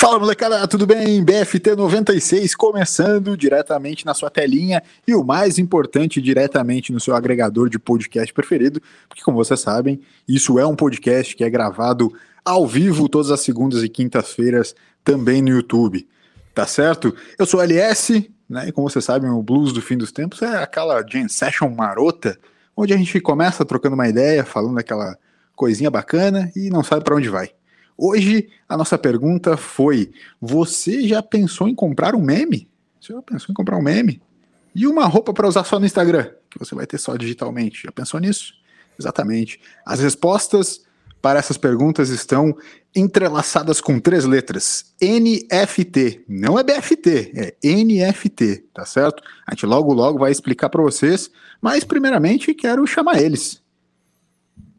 Fala molecada, tudo bem? BFT 96 começando diretamente na sua telinha e o mais importante, diretamente no seu agregador de podcast preferido, porque como vocês sabem, isso é um podcast que é gravado ao vivo todas as segundas e quintas-feiras também no YouTube, tá certo? Eu sou LS, né? E como vocês sabem, o Blues do Fim dos Tempos é aquela jam session marota, onde a gente começa trocando uma ideia, falando aquela coisinha bacana e não sabe para onde vai. Hoje a nossa pergunta foi: você já pensou em comprar um meme? Você já pensou em comprar um meme? E uma roupa para usar só no Instagram, que você vai ter só digitalmente. Já pensou nisso? Exatamente. As respostas para essas perguntas estão entrelaçadas com três letras: NFT. Não é BFT, é NFT, tá certo? A gente logo logo vai explicar para vocês, mas primeiramente quero chamar eles.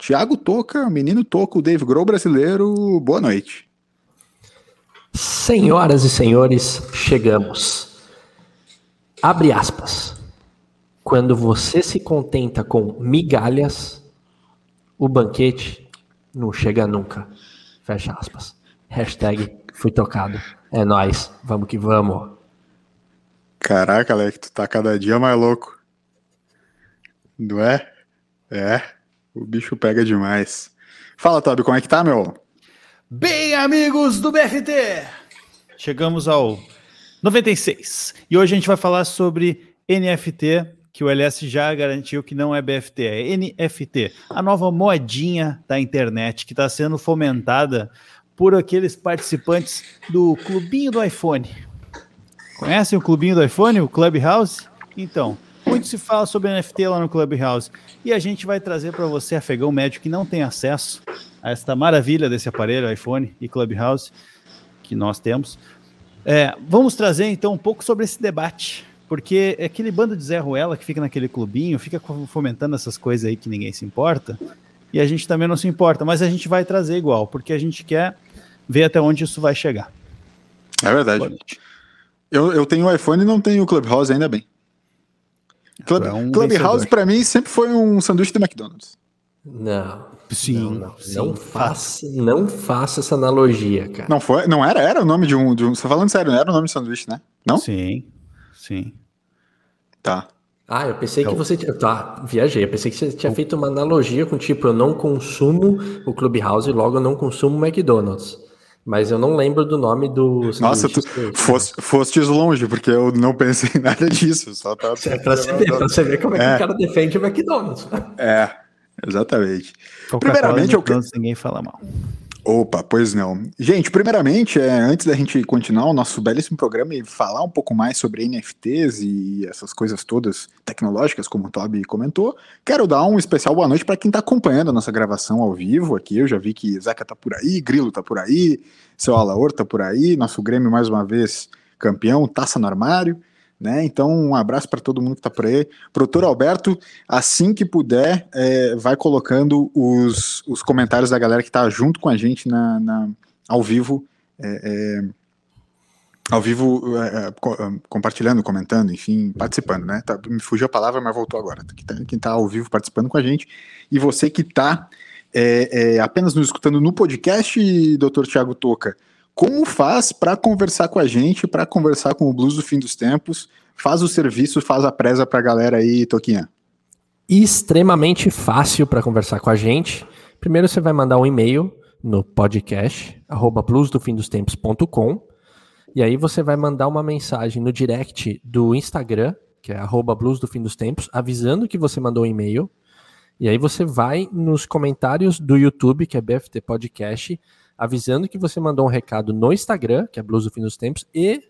Tiago Toca, menino Toca, o Dave Grohl brasileiro, boa noite. Senhoras e senhores, chegamos. Abre aspas. Quando você se contenta com migalhas, o banquete não chega nunca. Fecha aspas. Hashtag fui tocado. É nós, vamos que vamos. Caraca, Alec, tu tá cada dia mais louco. Não é? É. O bicho pega demais. Fala, Tobi, como é que tá, meu? Bem, amigos do BFT! Chegamos ao 96. E hoje a gente vai falar sobre NFT, que o LS já garantiu que não é BFT, é NFT, a nova moedinha da internet que está sendo fomentada por aqueles participantes do Clubinho do iPhone. Conhecem o Clubinho do iPhone, o Clubhouse? Então, muito se fala sobre NFT lá no Clubhouse. E a gente vai trazer para você, afegão médio, que não tem acesso a esta maravilha desse aparelho, iPhone e Clubhouse, que nós temos. É, vamos trazer então um pouco sobre esse debate, porque é aquele bando de Zé Ruela que fica naquele clubinho, fica fomentando essas coisas aí que ninguém se importa, e a gente também não se importa, mas a gente vai trazer igual, porque a gente quer ver até onde isso vai chegar. É verdade. Eu, eu tenho o iPhone e não tenho o Clubhouse, ainda bem. Club, é um Clubhouse para mim sempre foi um sanduíche do McDonald's. Não. Sim. Não, não, sim, não faça, não faça essa analogia, cara. Não foi, não era, era o nome de um, de um, você tá falando sério, não era o nome de sanduíche, né? Não? Sim. Sim. Tá. Ah, eu pensei que você. Tá, viajei. Eu pensei que você tinha feito uma analogia com tipo, eu não consumo o Clubhouse, logo eu não consumo o McDonald's. Mas eu não lembro do nome do. Nossa, tu fosse, fostes longe, porque eu não pensei em nada disso. Só tava é pra você ver, pra você ver como é, é, que o cara defende o McDonald's. É, exatamente. Primeiramente, eu quero. Ninguém fala mal. Opa, pois não. Gente, primeiramente, é, antes da gente continuar o nosso belíssimo programa e falar um pouco mais sobre NFTs e essas coisas todas tecnológicas, como o Toby comentou, quero dar um especial boa noite para quem está acompanhando a nossa gravação ao vivo aqui. Eu já vi que Zeca tá por aí, Grilo tá por aí, seu Alaor tá por aí, nosso Grêmio mais uma vez campeão, taça no armário. Né? Então, um abraço para todo mundo que está por aí. Produtor Alberto, assim que puder, é, vai colocando os, os comentários da galera que está junto com a gente na, na ao vivo. É, é, ao vivo, é, é, compartilhando, comentando, enfim, participando, né? Tá, me fugiu a palavra, mas voltou agora. Quem está tá ao vivo participando com a gente. E você que está é, apenas nos escutando no podcast, doutor Tiago Toca, como faz para conversar com a gente, para conversar com o Blues do Fim dos Tempos? Faz o serviço, faz a presa para a galera aí, Toquinha. Extremamente fácil para conversar com a gente. Primeiro você vai mandar um e-mail no podcast, arroba bluesdofindostempos.com e aí você vai mandar uma mensagem no direct do Instagram, que é arroba blues dos tempos, avisando que você mandou um e-mail. E aí você vai nos comentários do YouTube, que é BFT Podcast, avisando que você mandou um recado no Instagram, que é Blues do Fim dos Tempos, e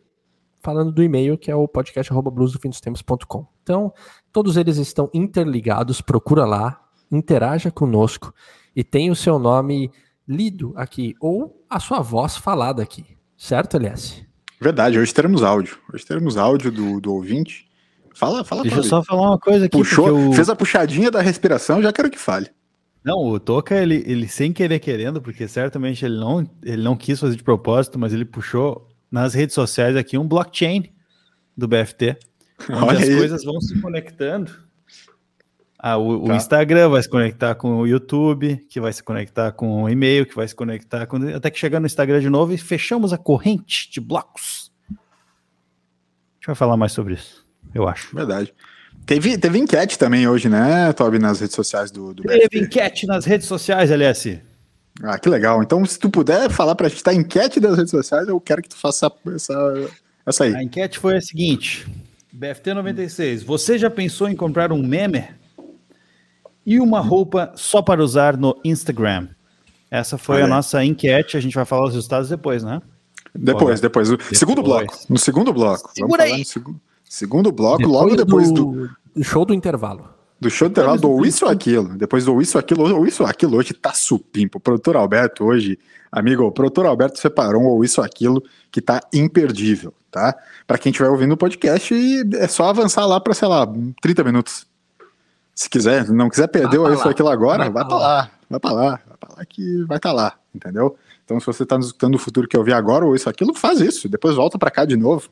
falando do e-mail, que é o podcast bluesdofindostempos.com. Então, todos eles estão interligados, procura lá, interaja conosco e tem o seu nome lido aqui, ou a sua voz falada aqui. Certo, Elias? Verdade, hoje teremos áudio. Hoje teremos áudio do, do ouvinte. Fala, fala. Deixa eu só falar uma coisa aqui. Puxou, eu... fez a puxadinha da respiração, já quero que fale. Não, o Toca, ele, ele sem querer querendo, porque certamente ele não, ele não quis fazer de propósito, mas ele puxou nas redes sociais aqui um blockchain do BFT, onde Olha as aí. coisas vão se conectando Ah, o, tá. o, Instagram vai se conectar com o YouTube, que vai se conectar com o e-mail, que vai se conectar com. Até que chegar no Instagram de novo e fechamos a corrente de blocos. A gente vai falar mais sobre isso, eu acho. Verdade. Teve, teve enquete também hoje, né, Toby, nas redes sociais do, do Teve BFT. enquete nas redes sociais, LS. Ah, que legal. Então, se tu puder falar pra gente da enquete das redes sociais, eu quero que tu faça essa, essa aí. A enquete foi a seguinte: BFT 96, você já pensou em comprar um meme? E uma roupa só para usar no Instagram. Essa foi a nossa enquete. A gente vai falar os resultados depois, né? Depois, depois. depois. Segundo bloco. No segundo bloco. Segura aí. Segundo, segundo bloco, depois logo depois do, do, show do intervalo. Do show do intervalo, do isso ou aquilo. Depois do isso aquilo, ou isso aquilo hoje tá supimpo. O produtor Alberto hoje, amigo, o produtor Alberto separou um ou isso aquilo que tá imperdível, tá? Para quem estiver ouvindo o podcast, é só avançar lá para sei lá, 30 minutos. Se quiser, não quiser perder isso aquilo agora, vai, para lá. Vai para lá, vai para lá que vai estar tá lá, entendeu? Então, se você está nos escutando no futuro que eu vi agora ou isso aquilo, faz isso, depois volta para cá de novo.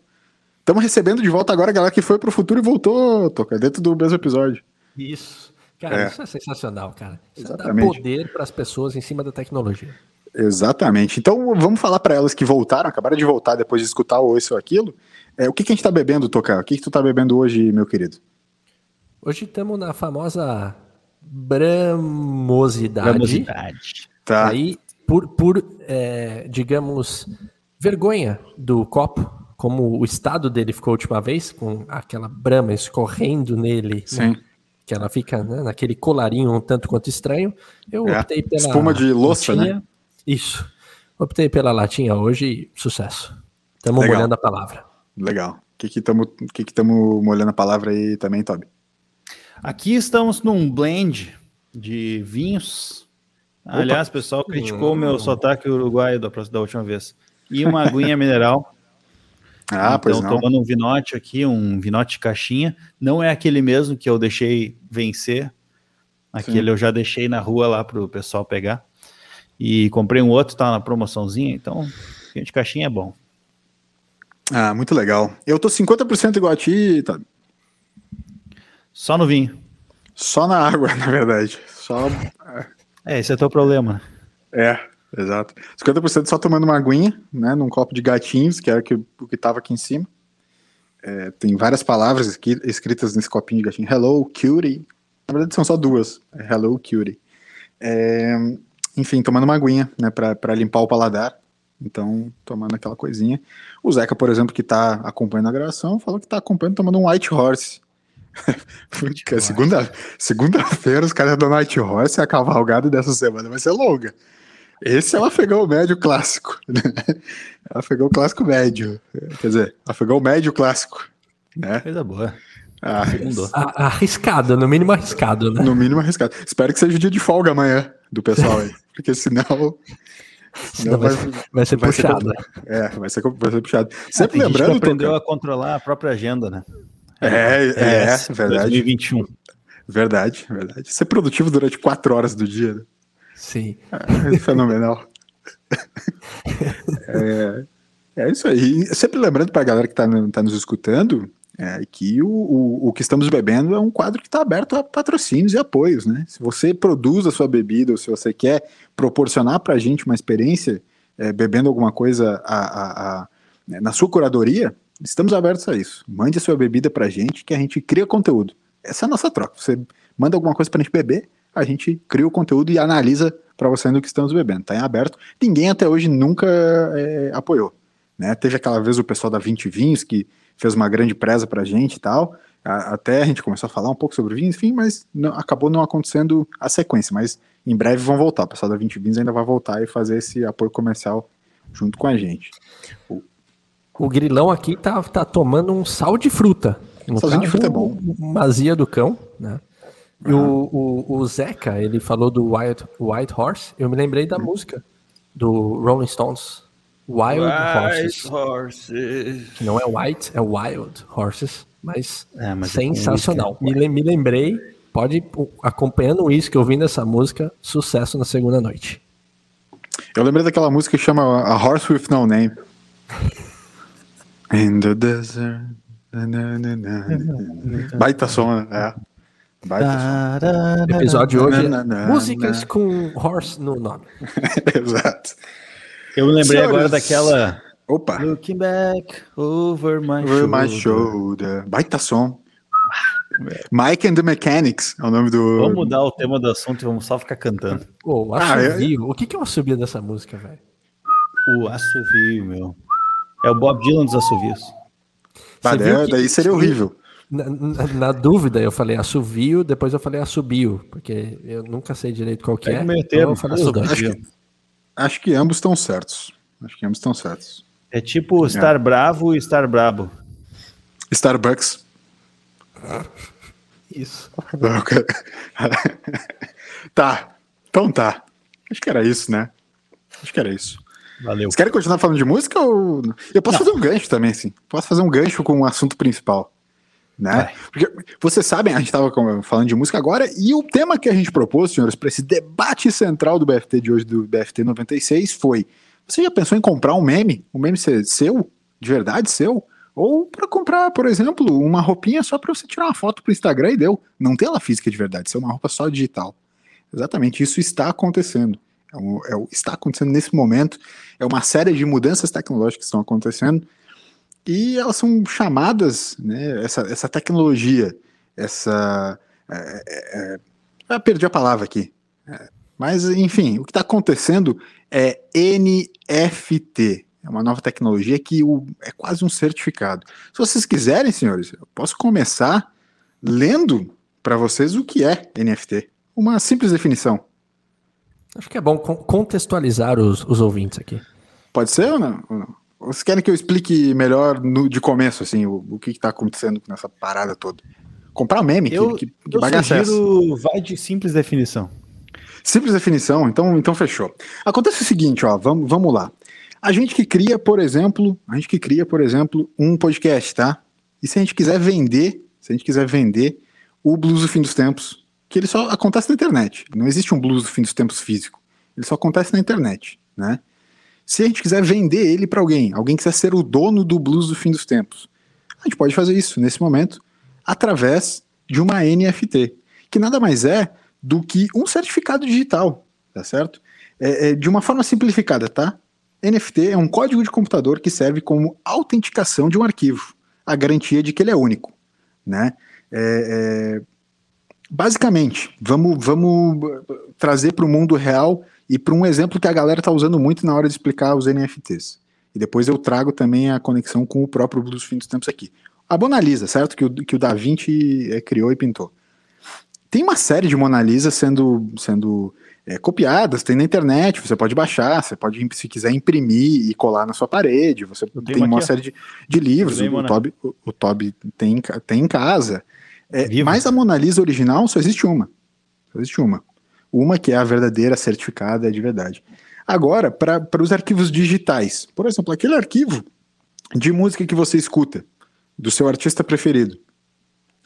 Estamos recebendo de volta agora a galera que foi pro futuro e voltou, toca dentro do mesmo episódio. Isso. Cara, é. isso é sensacional, cara. Isso Exatamente. dá poder para as pessoas em cima da tecnologia. Exatamente. Então vamos falar para elas que voltaram, acabaram de voltar depois de escutar o isso ou aquilo. É, o que, que a gente está bebendo, Tocar? O que, que tu está bebendo hoje, meu querido? Hoje estamos na famosa bramosidade. Bramosidade. Tá. Aí, por, por é, digamos, vergonha do copo, como o estado dele ficou a última vez, com aquela brama escorrendo nele. Né, Sim. Né, que ela fica né, naquele colarinho um tanto quanto estranho. Eu é. optei pela. Espuma de louça, latinha. né? Isso. Optei pela latinha hoje e sucesso. Estamos molhando a palavra. Legal. O que estamos que que que molhando a palavra aí também, Toby? Aqui estamos num blend de vinhos. Opa. Aliás, o pessoal criticou o meu hum. sotaque uruguaio da, da última vez. E uma aguinha mineral. Ah, então, pois não. tomando um vinote aqui, um vinote de caixinha. Não é aquele mesmo que eu deixei vencer. Aquele Sim. eu já deixei na rua lá para o pessoal pegar. E comprei um outro, tá na promoçãozinha. Então, de caixinha é bom. Ah, muito legal. Eu tô 50% igual a ti, tá? Só no vinho. Só na água, na verdade. Só. É, esse é teu problema. É, exato. 50% só tomando uma aguinha, né? Num copo de gatinhos, que era o que estava aqui em cima. É, tem várias palavras aqui, escritas nesse copinho de gatinho. Hello, cutie. Na verdade, são só duas. É Hello, cutie. É, enfim, tomando uma aguinha, né? Para limpar o paladar. Então, tomando aquela coisinha. O Zeca, por exemplo, que está acompanhando a gravação, falou que está acompanhando tomando um White Horse. segunda, segunda-feira os caras da Night Horse, a cavalgada dessa semana vai ser longa. Esse é o afegão médio clássico. Né? afegão clássico médio. Quer dizer, afegão médio clássico. Né? Coisa boa. Ah, arriscado, no mínimo arriscado, né? No mínimo arriscado. Espero que seja o dia de folga amanhã do pessoal aí. porque senão. Senão vai, vai, ser vai puxado. Ser, é, vai ser, vai ser puxado. Sempre lembrando. aprendeu a controlar a própria agenda, né? É, é, é, é verdade. 2021. Verdade, verdade. Ser produtivo durante quatro horas do dia. Né? Sim. É, fenomenal. é, é isso aí. Sempre lembrando para a galera que está tá nos escutando é, que o, o, o, que estamos bebendo é um quadro que está aberto a patrocínios e apoios. Né? Se você produz a sua bebida ou se você quer proporcionar para a gente uma experiência é, bebendo alguma coisa a, a, a, na sua curadoria, Estamos abertos a isso. Mande a sua bebida pra gente que a gente cria conteúdo. Essa é a nossa troca. Você manda alguma coisa pra gente beber, a gente cria o conteúdo e analisa para você no que estamos bebendo. Tá em aberto. Ninguém até hoje nunca é, apoiou. Né? Teve aquela vez o pessoal da 20 Vinhos que fez uma grande presa pra gente e tal. A, até a gente começou a falar um pouco sobre vinhos, enfim, mas não, acabou não acontecendo a sequência. Mas em breve vão voltar. O pessoal da 20 Vinhos ainda vai voltar e fazer esse apoio comercial junto com a gente. O, o grilão aqui tá, tá tomando um sal de fruta. No Salzinho de fruta é bom. Mazia do cão, né? E o, o, o, Zeca, ele falou do White, White Horse. Eu me lembrei da música do Rolling Stones. Wild Horses. Horses. Que não é White, é Wild Horses. Mas, é, mas é sensacional. É me, me lembrei, pode, acompanhando isso, que ouvindo essa música, sucesso na segunda noite. Eu lembrei daquela música que chama A Horse with No Name. In the desert. Baita som, é. Baita Episódio hoje é músicas com horse no nome. Exato. Eu me lembrei Senhores... agora daquela. Opa! Looking back over my over shoulder. My shoulder. Baita som. Mike and the Mechanics é o nome do. Vamos mudar o tema do assunto e vamos só ficar cantando. Oh, assovio. Ah, eu... O que, que é o assovio dessa música, velho? O assovio, meu. É o Bob Dylan dos assovios. Ah, é, daí seria horrível. Na, na, na, dúvida, eu falei assovio, depois eu falei assobio, porque eu nunca sei direito qual que é. é então eu falei acho, que, acho que ambos estão certos. Acho que ambos estão certos. É tipo estar é. bravo e estar brabo. Starbucks. Isso. tá. Então tá. Acho que era isso, né? Acho que era isso. Valeu. Vocês querem continuar falando de música ou. Eu posso Não. fazer um gancho também, sim. Posso fazer um gancho com o assunto principal. Né? Porque vocês sabem, a gente estava falando de música agora, e o tema que a gente propôs, senhores, para esse debate central do BFT de hoje, do BFT 96, foi: você já pensou em comprar um meme? Um meme seu? De verdade seu? Ou para comprar, por exemplo, uma roupinha só para você tirar uma foto para o Instagram e deu. Não tem ela física de verdade, ser uma roupa só digital. Exatamente, isso está acontecendo. É um, é, está acontecendo nesse momento. É uma série de mudanças tecnológicas que estão acontecendo e elas são chamadas, né, essa, essa tecnologia, essa. É, é, é, perdi a palavra aqui. É, mas, enfim, o que está acontecendo é NFT. É uma nova tecnologia que o, é quase um certificado. Se vocês quiserem, senhores, eu posso começar lendo para vocês o que é NFT. Uma simples definição. Acho que é bom contextualizar os, os ouvintes aqui. Pode ser ou não? Ou não? Vocês querem que eu explique melhor no, de começo, assim, o, o que está acontecendo nessa parada toda? Comprar meme, eu, que, que, que eu bagaça sugiro, vai de simples definição. Simples definição, então, então fechou. Acontece o seguinte, ó, vamos, vamos lá. A gente que cria, por exemplo, a gente que cria, por exemplo, um podcast, tá? E se a gente quiser vender, se a gente quiser vender o Blues do Fim dos Tempos, que ele só acontece na internet. Não existe um Blues do Fim dos Tempos físico. Ele só acontece na internet, né? Se a gente quiser vender ele para alguém, alguém quiser ser o dono do blues do fim dos tempos, a gente pode fazer isso nesse momento através de uma NFT, que nada mais é do que um certificado digital, tá certo? É, é, de uma forma simplificada, tá? NFT é um código de computador que serve como autenticação de um arquivo, a garantia de que ele é único, né? É, é basicamente, vamos, vamos trazer para o mundo real e para um exemplo que a galera está usando muito na hora de explicar os NFTs. E depois eu trago também a conexão com o próprio Blues Fim dos Tempos aqui. A Mona Lisa, certo? Que o, que o Da Vinci é, criou e pintou. Tem uma série de Mona Lisa sendo, sendo é, copiadas, tem na internet, você pode baixar, você pode, se quiser, imprimir e colar na sua parede. Você tem uma série de, de livros, o, Toby, o, o Toby tem, tem em casa. É, mas a Mona Lisa original só existe uma. Só existe uma. Uma que é a verdadeira certificada é de verdade. Agora, para os arquivos digitais, por exemplo, aquele arquivo de música que você escuta, do seu artista preferido,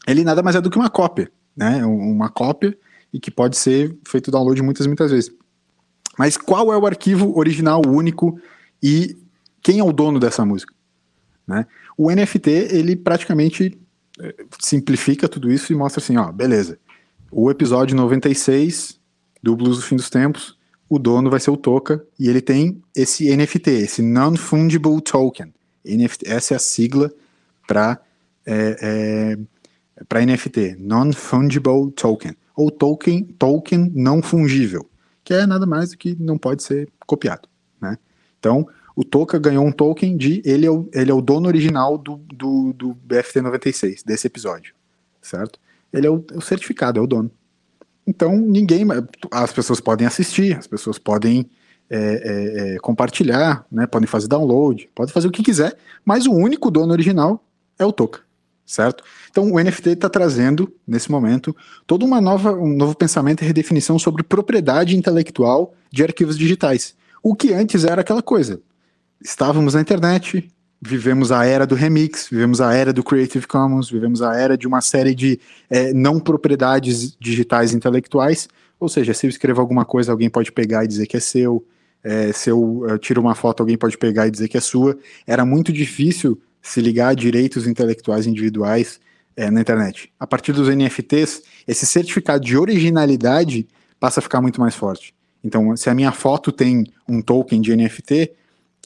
ele nada mais é do que uma cópia, né? Uma cópia e que pode ser feito download muitas, muitas vezes. Mas qual é o arquivo original, único e quem é o dono dessa música? Né? O NFT, ele praticamente eh, simplifica tudo isso e mostra assim, ó, beleza. O episódio 96 do Blues do Fim dos Tempos, o dono vai ser o Toca e ele tem esse NFT, esse Non-Fungible Token. NFT, essa é a sigla para é, é, para NFT, Non-Fungible Token, ou token, token não fungível, que é nada mais do que não pode ser copiado. Né? Então, o Toca ganhou um token de ele é o, ele é o dono original do, do, do BFT 96, desse episódio, certo? Ele é o, o certificado, é o dono. Então, ninguém. As pessoas podem assistir, as pessoas podem é, é, é, compartilhar, né, podem fazer download, podem fazer o que quiser, mas o único dono original é o Toca, certo? Então, o NFT está trazendo, nesse momento, todo uma nova, um novo pensamento e redefinição sobre propriedade intelectual de arquivos digitais. O que antes era aquela coisa. Estávamos na internet, vivemos a era do remix, vivemos a era do Creative Commons, vivemos a era de uma série de é, não propriedades digitais intelectuais. Ou seja, se eu escrevo alguma coisa, alguém pode pegar e dizer que é seu. É, se eu, eu tiro uma foto, alguém pode pegar e dizer que é sua. Era muito difícil se ligar a direitos intelectuais individuais é, na internet. A partir dos NFTs, esse certificado de originalidade passa a ficar muito mais forte. Então, se a minha foto tem um token de NFT,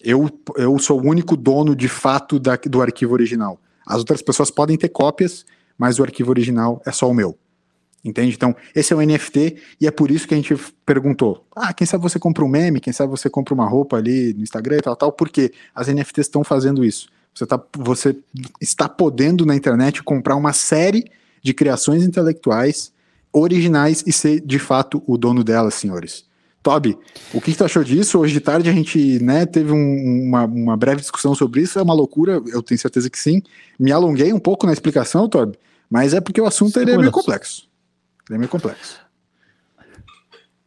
eu, eu sou o único dono de fato da, do arquivo original. As outras pessoas podem ter cópias, mas o arquivo original é só o meu. Entende? Então, esse é o NFT e é por isso que a gente perguntou: ah, quem sabe você compra um meme, quem sabe você compra uma roupa ali no Instagram e tal, tal, porque as NFTs estão fazendo isso. Você, tá, você está podendo na internet comprar uma série de criações intelectuais originais e ser de fato o dono delas, senhores. Toby, o que, que tu achou disso? Hoje de tarde a gente né, teve um, uma, uma breve discussão sobre isso, é uma loucura, eu tenho certeza que sim. Me alonguei um pouco na explicação, Toby, mas é porque o assunto ele é meio complexo. Ele é meio complexo.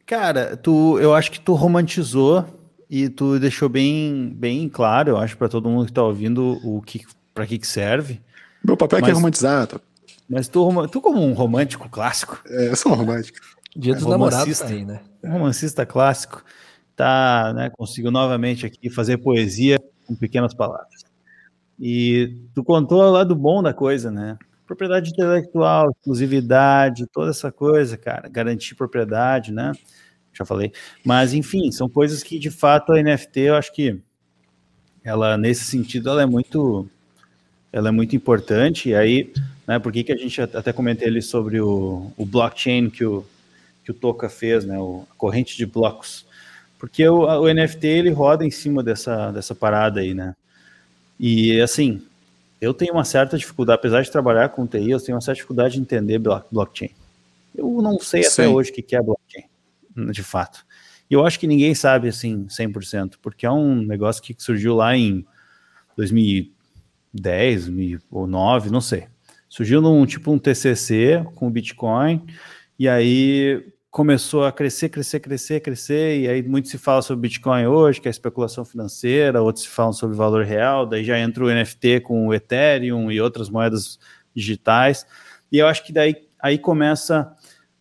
Cara, tu, eu acho que tu romantizou e tu deixou bem, bem claro, eu acho, para todo mundo que está ouvindo o que, para que, que serve. Meu papel mas, é que é romantizar, Toby. Mas tu, tu como um romântico clássico. É, eu sou um romântico. Dia dos namorados aí, né? Um romancista clássico. Tá, né, conseguiu novamente aqui fazer poesia com pequenas palavras. E tu contou lá do bom da coisa, né? Propriedade intelectual, exclusividade, toda essa coisa, cara. Garantir propriedade, né? Já falei. Mas, enfim, são coisas que, de fato, a NFT, eu acho que ela, nesse sentido, ela é muito ela é muito importante. E aí, né, por que, que a gente até comentei ali sobre o, o blockchain que o, que o Toca fez, né, o, a corrente de blocos. Porque o, o, NFT ele roda em cima dessa, dessa parada aí, né? E assim, eu tenho uma certa dificuldade, apesar de trabalhar com TI, eu tenho uma certa dificuldade de entender blockchain. Eu não sei até Sim. hoje o que é blockchain, de fato. E eu acho que ninguém sabe assim 100%, porque é um negócio que surgiu lá em 2010 ou 9, não sei. Surgiu num tipo um TCC com o Bitcoin e aí começou a crescer, crescer, crescer, crescer, e aí muito se fala sobre Bitcoin hoje, que é especulação financeira, outros se falam sobre valor real, daí já entra o NFT com o Ethereum e outras moedas digitais, e eu acho que daí aí começa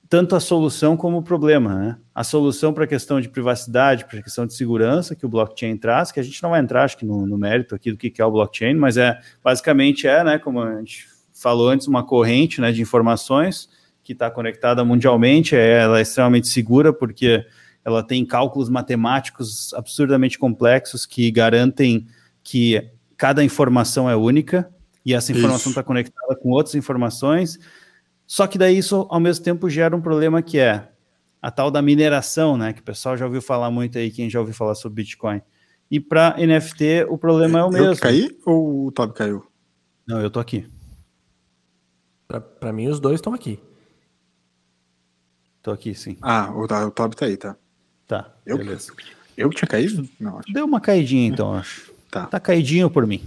tanto a solução como o problema, né? A solução para a questão de privacidade, para a questão de segurança que o blockchain traz, que a gente não vai entrar, acho que no, no mérito aqui do que é o blockchain, mas é basicamente é, né, como a gente falou antes, uma corrente, né, de informações que está conectada mundialmente, é, ela é extremamente segura porque ela tem cálculos matemáticos absurdamente complexos que garantem que cada informação é única e essa informação está conectada com outras informações. Só que daí isso ao mesmo tempo gera um problema que é a tal da mineração, né? Que o pessoal já ouviu falar muito aí, quem já ouviu falar sobre Bitcoin. E para NFT o problema é, é o mesmo. Eu caí ou o Tob caiu? Não, eu tô aqui. Para mim os dois estão aqui. Tô aqui, sim. Ah, o, o Tob tá aí, tá. Tá, eu, beleza. Eu tinha caído? Não, acho. Deu uma caidinha, então, acho. Tá. Tá caidinho por mim.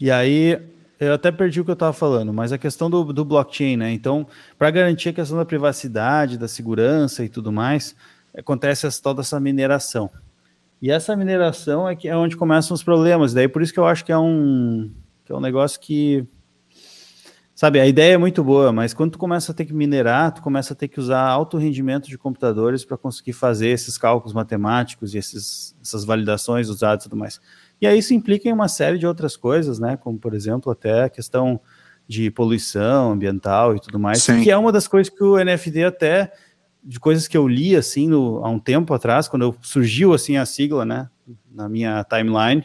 E aí, eu até perdi o que eu estava falando, mas a questão do, do blockchain, né? Então, para garantir a questão da privacidade, da segurança e tudo mais, acontece essa, toda essa mineração. E essa mineração é, que é onde começam os problemas. Daí por isso que eu acho que é um, que é um negócio que Sabe, a ideia é muito boa, mas quando tu começa a ter que minerar, tu começa a ter que usar alto rendimento de computadores para conseguir fazer esses cálculos matemáticos e esses, essas validações dos dados e tudo mais. E aí isso implica em uma série de outras coisas, né? Como, por exemplo, até a questão de poluição ambiental e tudo mais, Sim. que é uma das coisas que o NFT até, de coisas que eu li, assim, no, há um tempo atrás, quando surgiu, assim, a sigla, né, na minha timeline,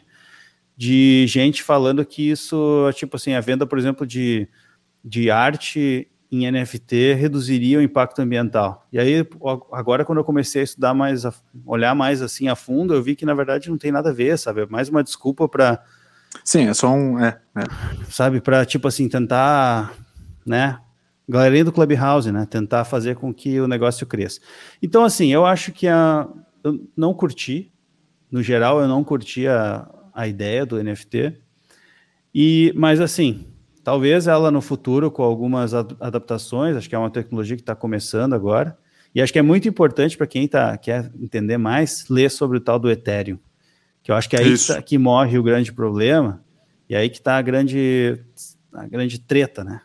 de gente falando que isso, tipo assim, a venda, por exemplo, de de arte em NFT reduziria o impacto ambiental. E aí, agora, quando eu comecei a estudar mais, a, olhar mais assim a fundo, eu vi que na verdade não tem nada a ver, sabe? É mais uma desculpa para. Sim, é só um. É, é. Sabe, para tipo assim, tentar, né? Galerinha do Clubhouse, né? Tentar fazer com que o negócio cresça. Então, assim, eu acho que a, eu não curti, no geral, eu não curti a, a ideia do NFT. E, mas assim, Talvez ela no futuro, com algumas adaptações, acho que é uma tecnologia que está começando agora. E acho que é muito importante para quem tá, quer entender mais, ler sobre o tal do Ethereum. Que eu acho que é aí que, tá, que, morre o grande problema, e aí que está a grande, a grande treta, né?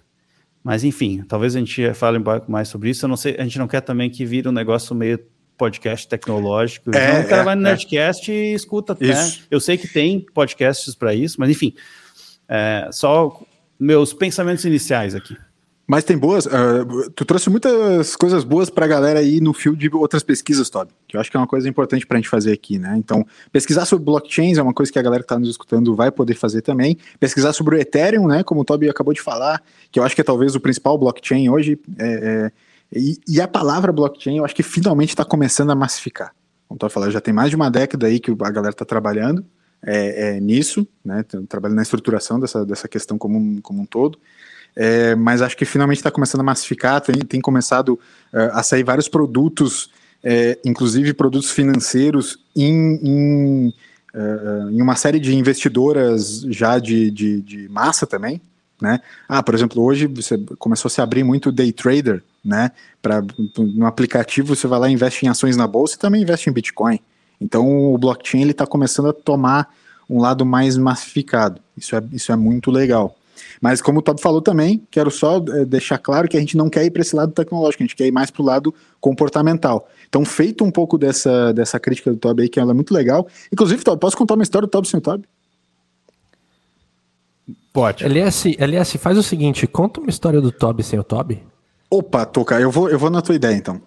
Mas enfim, talvez a gente fale um pouco mais sobre isso. Eu não sei, a gente não quer também que vire um negócio meio podcast tecnológico. É, então, o cara é, vai no é. Nerdcast e escuta. Né? Eu sei que tem podcasts para isso, mas enfim, é, só meus pensamentos iniciais aqui. Mas tem boas. Uh, tu trouxe muitas coisas boas para a galera aí no fio de outras pesquisas, Todd, que eu acho que é uma coisa importante para a gente fazer aqui, né? Então, pesquisar sobre blockchains é uma coisa que a galera que está nos escutando vai poder fazer também. Pesquisar sobre o Ethereum, né? Como o Toby acabou de falar, que eu acho que é talvez o principal blockchain hoje. É, é, e, e, a palavra blockchain, eu acho que finalmente está começando a massificar. Como o Toby falou, já tem mais de uma década aí que a galera está trabalhando é, é, nisso, né? Trabalhando na estruturação dessa, dessa questão como um, como um todo. É, mas acho que finalmente está começando a massificar, tem, tem começado uh, a sair vários produtos, é, inclusive produtos financeiros, em, em, uh, em, uma série de investidoras já de, de, de, massa também. Né? Ah, por exemplo, hoje você começou a se abrir muito day trader, né? Para no aplicativo você vai lá investe em ações na bolsa e também investe em Bitcoin. Então o blockchain ele está começando a tomar um lado mais massificado. Isso é, isso é muito legal. Mas como o Todd falou também, quero só é, deixar claro que a gente não quer ir para esse lado tecnológico, a gente quer ir mais para o lado comportamental. Então, feito um pouco dessa, dessa crítica do Todd aí, que ela é muito legal. Inclusive, Todd, posso contar uma história do Todd sem o Todd? Pode. LS, LS, faz o seguinte, conta uma história do Toby sem o Toby. Opa, Toca, eu vou, eu vou na tua ideia então.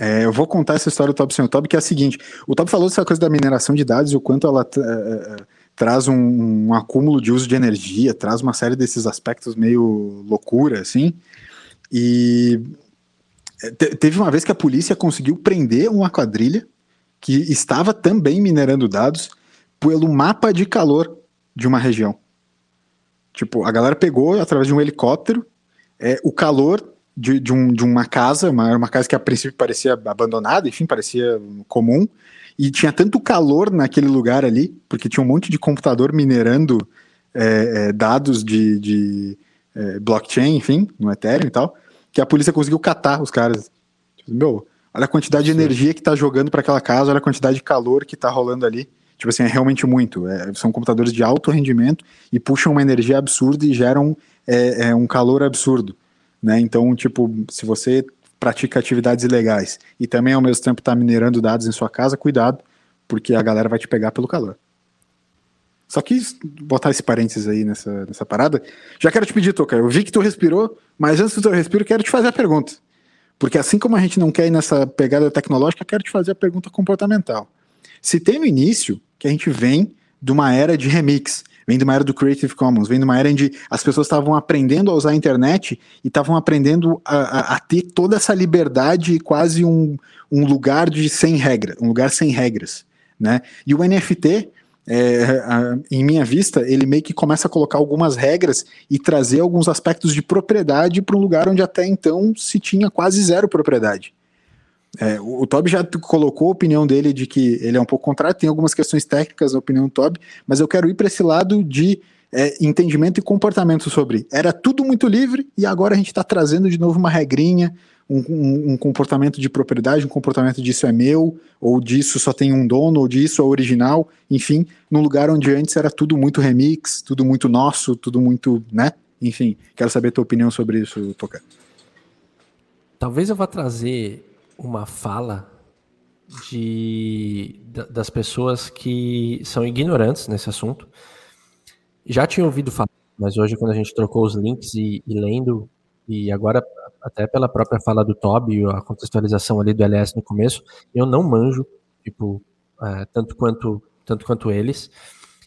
É, eu vou contar essa história do Toby sem o Toby, que é a seguinte: o Toby falou dessa coisa da mineração de dados e o quanto ela é, traz um, um, acúmulo de uso de energia, traz uma série desses aspectos meio loucura, assim. E teve uma vez que a polícia conseguiu prender uma quadrilha que estava também minerando dados pelo mapa de calor de uma região. Tipo, a galera pegou através de um helicóptero é, o calor de, de, um, de uma casa, uma, uma casa que a princípio parecia abandonada, enfim, parecia comum, e tinha tanto calor naquele lugar ali, porque tinha um monte de computador minerando é, é, dados de, de é, blockchain, enfim, no Ethereum e tal, que a polícia conseguiu catar os caras. Tipo, meu, olha a quantidade de energia que tá jogando para aquela casa, olha a quantidade de calor que tá rolando ali. Tipo assim, é realmente muito. É, são computadores de alto rendimento e puxam uma energia absurda e geram é, é, um calor absurdo. Né? Então, tipo, se você pratica atividades ilegais e também ao mesmo tempo está minerando dados em sua casa, cuidado, porque a galera vai te pegar pelo calor. Só quis botar esse parênteses aí nessa, nessa parada. Já quero te pedir, Toca, eu vi que tu respirou, mas antes do teu respiro, quero te fazer a pergunta. Porque assim como a gente não quer ir nessa pegada tecnológica, quero te fazer a pergunta comportamental. Se tem no início que a gente vem de uma era de remix, vem de uma era do Creative Commons, vem de uma era onde as pessoas estavam aprendendo a usar a internet e estavam aprendendo a, a, a, ter toda essa liberdade e quase um, um lugar de sem regra, um lugar sem regras, né? E o NFT, é, a, em minha vista, ele meio que começa a colocar algumas regras e trazer alguns aspectos de propriedade para um lugar onde até então se tinha quase zero propriedade. É, o, o Toby já colocou a opinião dele de que ele é um pouco contrário, tem algumas questões técnicas na opinião do Toby, mas eu quero ir para esse lado de é, entendimento e comportamento sobre. Era tudo muito livre e agora a gente está trazendo de novo uma regrinha, um, um, um, comportamento de propriedade, um comportamento disso é meu, ou disso só tem um dono, ou disso é original, enfim, num lugar onde antes era tudo muito remix, tudo muito nosso, tudo muito, né? Enfim, quero saber a tua opinião sobre isso, Toca. Talvez eu vá trazer uma fala de, das pessoas que são ignorantes nesse assunto. Já tinha ouvido falar, mas hoje, quando a gente trocou os links e, e lendo, e agora até pela própria fala do Toby, a contextualização ali do LS no começo, eu não manjo, tipo, é, tanto quanto tanto quanto eles.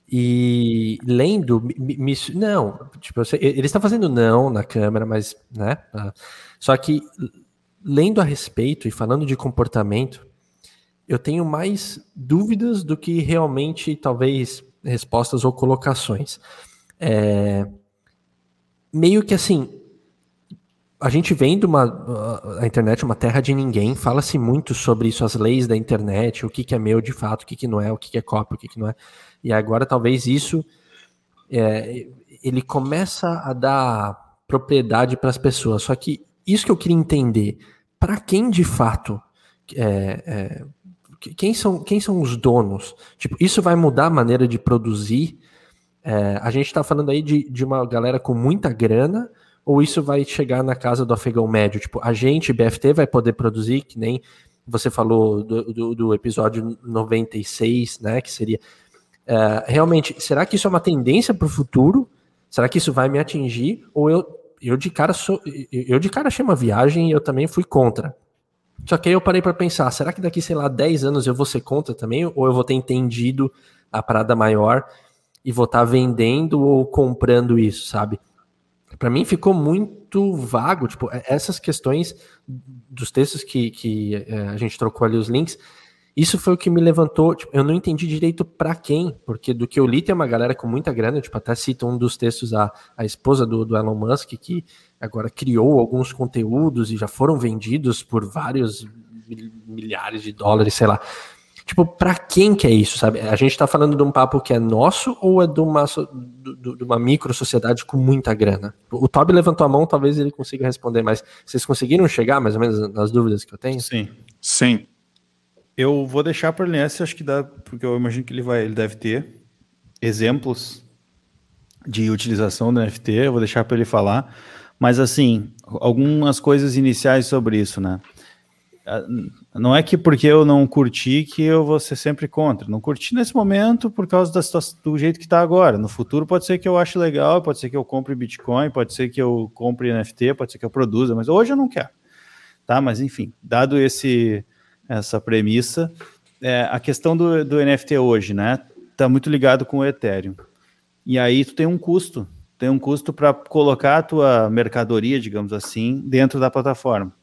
E lendo, me, me, não, tipo, sei, eles estão fazendo não na câmera, mas, né? Tá. Só que lendo a respeito e falando de comportamento, eu tenho mais dúvidas do que realmente, talvez, respostas ou colocações. É, meio que assim, a gente vem de uma. A internet é uma terra de ninguém, fala-se muito sobre isso, as leis da internet, o que, que é meu de fato, o que, que não é, o que, que é cópia, o que, que não é. E agora talvez isso. É, ele começa a dar propriedade para as pessoas. Só que isso que eu queria entender, para quem de fato é, é, quem são, quem são os donos? Tipo, isso vai mudar a maneira de produzir? É, a gente está falando aí de, de uma galera com muita grana, ou isso vai chegar na casa do afegão médio? Tipo, a gente, BFT, vai poder produzir, que nem você falou do, do, do episódio 96, né? Que seria. É, realmente, será que isso é uma tendência para o futuro? será que isso vai me atingir? Ou eu, eu de cara sou, eu de cara achei uma viagem e eu também fui contra. Só que aí eu parei para pensar, será que daqui, sei lá, 10 anos eu vou ser contra também? Ou eu vou ter entendido a parada maior e vou estar tá vendendo ou comprando isso, sabe? Para mim ficou muito vago, tipo, é, essas questões dos textos que, que é, a gente trocou ali os links, isso foi o que me levantou. Tipo, eu não entendi direito para quem, porque do que eu li tem uma galera com muita grana. Tipo, até cito um dos textos a, a esposa do, do Elon Musk, que agora criou alguns conteúdos e já foram vendidos por vários milhares de dólares, sei lá. Tipo, para quem que é isso, sabe? A gente tá falando de um papo que é nosso ou é de uma, de uma micro sociedade com muita grana? O Toby levantou a mão, talvez ele consiga responder, mas vocês conseguiram chegar mais ou menos nas dúvidas que eu tenho? Sim. Sim. Eu vou deixar para o acho que dá, porque eu imagino que ele vai, ele deve ter exemplos de utilização do NFT, eu vou deixar para ele falar. Mas assim, algumas coisas iniciais sobre isso, né? Ah, não é que porque eu não curti que eu vou ser sempre contra. Não curti nesse momento por causa da situação, do jeito que está agora. No futuro pode ser que eu ache legal, pode ser que eu compre Bitcoin, pode ser que eu compre NFT, pode ser que eu produza, mas hoje eu não quero. Tá? Mas enfim, dado esse essa premissa. É, a questão do, do NFT hoje, né? Está muito ligado com o Ethereum. E aí tu tem um custo, tem um custo para colocar a tua mercadoria, digamos assim, dentro da plataforma.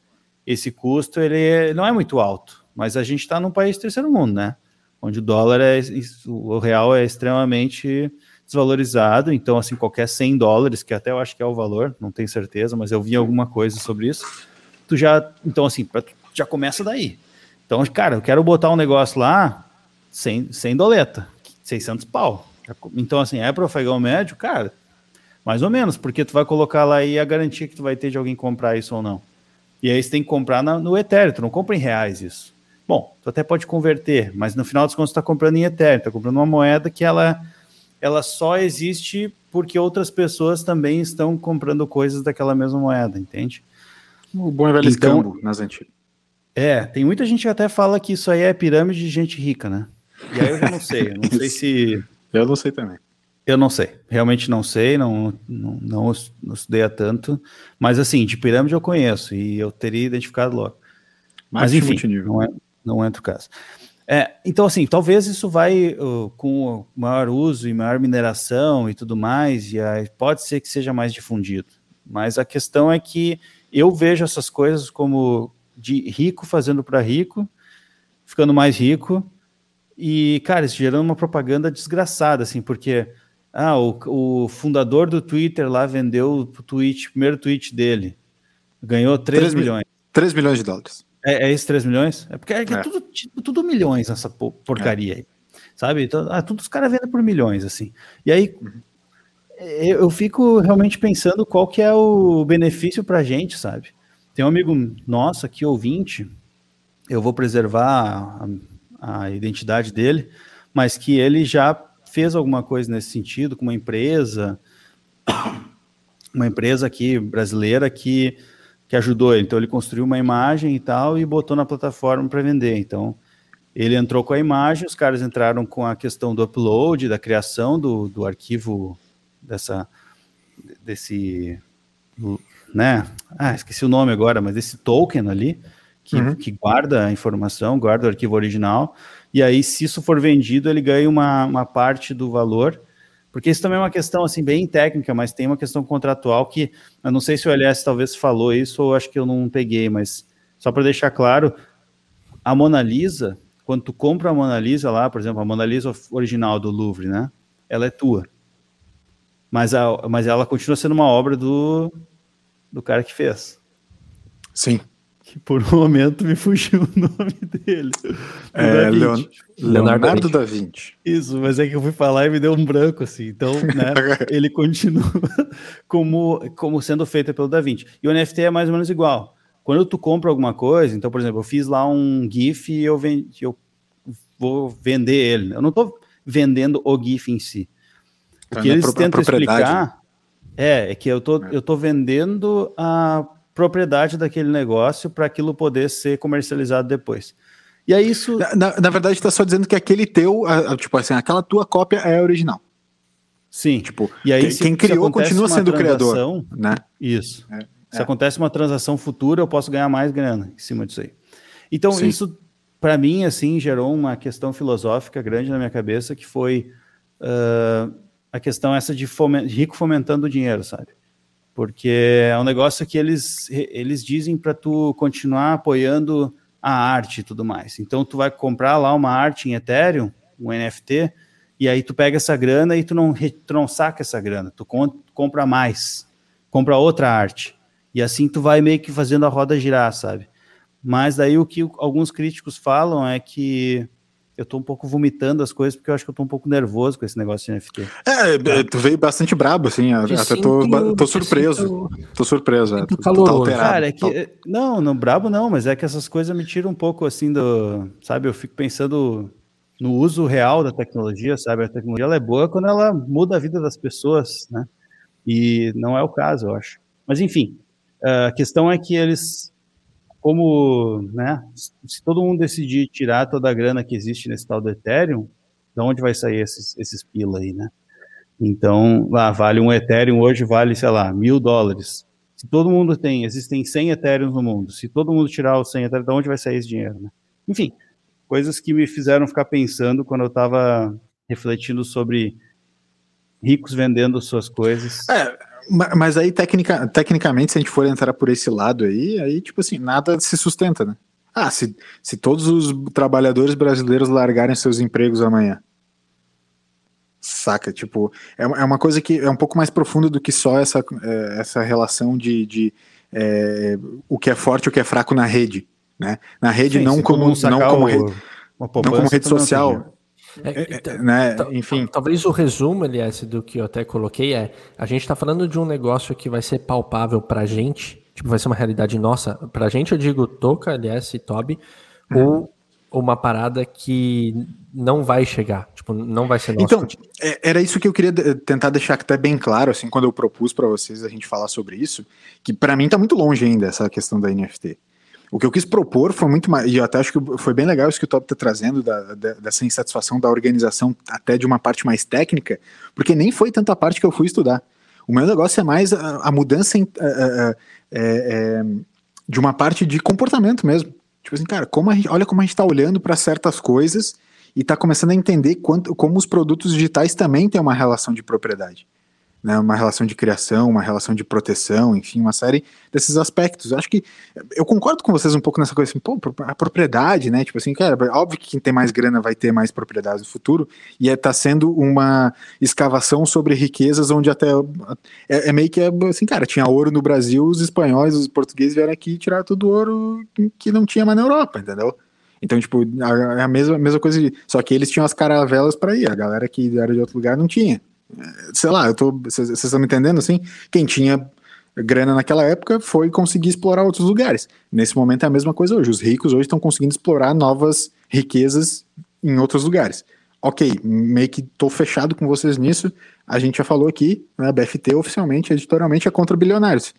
Esse custo ele não é muito alto, mas a gente está num país terceiro mundo, né? Onde o dólar é o real é extremamente desvalorizado, então assim qualquer 100 dólares, que até eu acho que é o valor, não tenho certeza, mas eu vi alguma coisa sobre isso. Tu já, então assim, já começa daí. Então, cara, eu quero botar um negócio lá sem, sem doleta, 600 pau. Então, assim, é para o fegão médio, cara, mais ou menos, porque tu vai colocar lá aí a garantia que tu vai ter de alguém comprar isso ou não. E aí você tem que comprar na, no Ethereum, tu não compra em reais isso. Bom, tu até pode converter, mas no final dos contos tu está comprando em Ethereum, está comprando uma moeda que ela, ela só existe porque outras pessoas também estão comprando coisas daquela mesma moeda, entende? O bom é velho então, escambo nas antigas. É, tem muita gente que até fala que isso aí é pirâmide de gente rica, né? E aí eu já não sei, eu não sei se. Eu não sei também. Eu não sei, realmente não sei, não, não, não, não estudei a tanto, mas assim, de pirâmide eu conheço e eu teria identificado logo. Mas, mas enfim, não, é, não entra o caso. É, então, assim, talvez isso vai uh, com maior uso e maior mineração e tudo mais, e aí pode ser que seja mais difundido. Mas a questão é que eu vejo essas coisas como de rico fazendo para rico, ficando mais rico, e, cara, isso gerando uma propaganda desgraçada, assim, porque ah, o, o fundador do Twitter lá vendeu o tweet, o primeiro tweet dele, ganhou 3, 3 milhões. 3 milhões de dólares. É, é esse 3 milhões? É porque é, é. Tudo, tipo, tudo milhões nessa porcaria aí. Sabe? Então, ah, tudo os caras vendem por milhões, assim. E aí, uhum. eu, eu fico realmente pensando qual que é o benefício pra gente, sabe? Tem um amigo nosso aqui, ouvinte, eu vou preservar a, a identidade dele, mas que ele já fez alguma coisa nesse sentido com uma empresa, uma empresa aqui brasileira que, que ajudou ele. Então ele construiu uma imagem e tal e botou na plataforma para vender. Então ele entrou com a imagem, os caras entraram com a questão do upload, da criação do, do arquivo dessa desse né? Ah, esqueci o nome agora, mas esse token ali que, uhum. que guarda a informação, guarda o arquivo original, e aí, se isso for vendido, ele ganha uma, uma parte do valor. Porque isso também é uma questão assim bem técnica, mas tem uma questão contratual que eu não sei se o LS talvez falou isso ou acho que eu não peguei, mas só para deixar claro, a Mona Lisa, quando tu compra a Mona Lisa lá, por exemplo, a Mona Lisa original do Louvre, né? Ela é tua. Mas, a, mas ela continua sendo uma obra do, do cara que fez. Sim. Que por um momento me fugiu o nome dele. É, Leon... Leonardo, Leonardo da Vinci. Isso, mas é que eu fui falar e me deu um branco, assim. Então, né, ele continua como, como sendo feito pelo Da Vinci. E o NFT é mais ou menos igual. Quando tu compra alguma coisa, então, por exemplo, eu fiz lá um GIF e eu, vendi, eu vou vender ele. Eu não estou vendendo o GIF em si. O que eles tentam explicar é, é que eu tô, é. eu tô vendendo a propriedade daquele negócio para aquilo poder ser comercializado depois. E é isso. Na, na verdade, está só dizendo que aquele teu, tipo assim, aquela tua cópia é original. Sim. Tipo, e aí, quem, se, quem criou se continua sendo o criador, né? Isso. É, se é. acontece uma transação futura, eu posso ganhar mais grana em cima disso aí. Então, Sim. isso, para mim, assim, gerou uma questão filosófica grande na minha cabeça, que foi uh, a questão essa de rico fomentando o dinheiro, sabe? Porque é um negócio que eles, eles dizem para tu continuar apoiando a arte e tudo mais. Então, tu vai comprar lá uma arte em Ethereum, um NFT, e aí tu pega essa grana e tu não, tu não saca essa grana, tu compra mais, compra outra arte. E assim tu vai meio que fazendo a roda girar, sabe? Mas daí o que alguns críticos falam é que eu tô um pouco vomitando as coisas porque eu acho que eu tô um pouco nervoso com esse negócio de NFT. É, tu veio bastante brabo, assim, até sinto, tô, tô surpreso. Sinto, tô surpreso, é. Tá Cara, é que. Não, não, brabo não, mas é que essas coisas me tiram um pouco assim do. Sabe, eu fico pensando no uso real da tecnologia, sabe? A tecnologia ela é boa quando ela muda a vida das pessoas, né? E não é o caso, eu acho. Mas enfim, a questão é que eles, como, né? Se todo mundo decidir tirar toda a grana que existe nesse tal do Ethereum, de onde vai sair esses, esses pila aí, né? Então, lá, vale um Ethereum hoje, vale, sei lá, mil dólares. Se todo mundo tem, existem 100 Ethereum no mundo, se todo mundo tirar os 100 Ethereum, de onde vai sair esse dinheiro, né? Enfim, coisas que me fizeram ficar pensando quando eu estava refletindo sobre ricos vendendo suas coisas. É, mas aí, tecnica, tecnicamente, se a gente for entrar por esse lado aí, aí, tipo assim, nada se sustenta, né? Ah, se, se todos os trabalhadores brasileiros largarem seus empregos amanhã. Saca? Tipo, é, é uma coisa que é um pouco mais profunda do que só essa, é, essa relação de, de é, o que é forte e o que é fraco na rede. Né? Na rede, Sim, não, como, não, como o, rede, não como rede social. É, então, né? Enfim. Talvez o resumo, aliás, do que eu até coloquei é: a gente está falando de um negócio que vai ser palpável para a gente, tipo, vai ser uma realidade nossa. Para a gente, eu digo Toca, aliás, e Toby, Uhum. ou uma parada que não vai chegar, tipo, não vai ser. Então, é, era isso que eu queria tentar deixar até bem claro, assim, quando eu propus para vocês a gente falar sobre isso, que para mim tá muito longe ainda essa questão da NFT. O que eu quis propor foi muito mais, e eu até acho que foi bem legal isso que o Top tá trazendo, da, da, dessa insatisfação da organização, até de uma parte mais técnica, porque nem foi tanta parte que eu fui estudar. O meu negócio é mais a, a mudança em, a, a, de uma parte de comportamento mesmo. Tipo assim, cara, como gente, olha como a gente está olhando para certas coisas e está começando a entender quanto, como os produtos digitais também têm uma relação de propriedade. Né, uma relação de criação, uma relação de proteção, enfim, uma série desses aspectos. Eu acho que eu concordo com vocês um pouco nessa coisa assim, pô, a propriedade, né? Tipo assim, cara, óbvio que quem tem mais grana vai ter mais propriedade no futuro, e está é, sendo uma escavação sobre riquezas onde até é, é, meio que assim, cara, tinha ouro no Brasil, os espanhóis, os portugueses vieram aqui tiraram todo o ouro que não tinha mais na Europa, entendeu? Então, tipo, é a mesma, a mesma coisa, só que eles tinham as caravelas para ir, a galera que era de outro lugar não tinha sei lá, eu tô. Vocês estão me entendendo assim? Quem tinha grana naquela época foi conseguir explorar outros lugares. Nesse momento é a mesma coisa hoje. Os ricos hoje estão conseguindo explorar novas riquezas em outros lugares. Ok, meio que tô fechado com vocês nisso. A gente já falou aqui, né, a BFT oficialmente, editorialmente, é contra bilionários.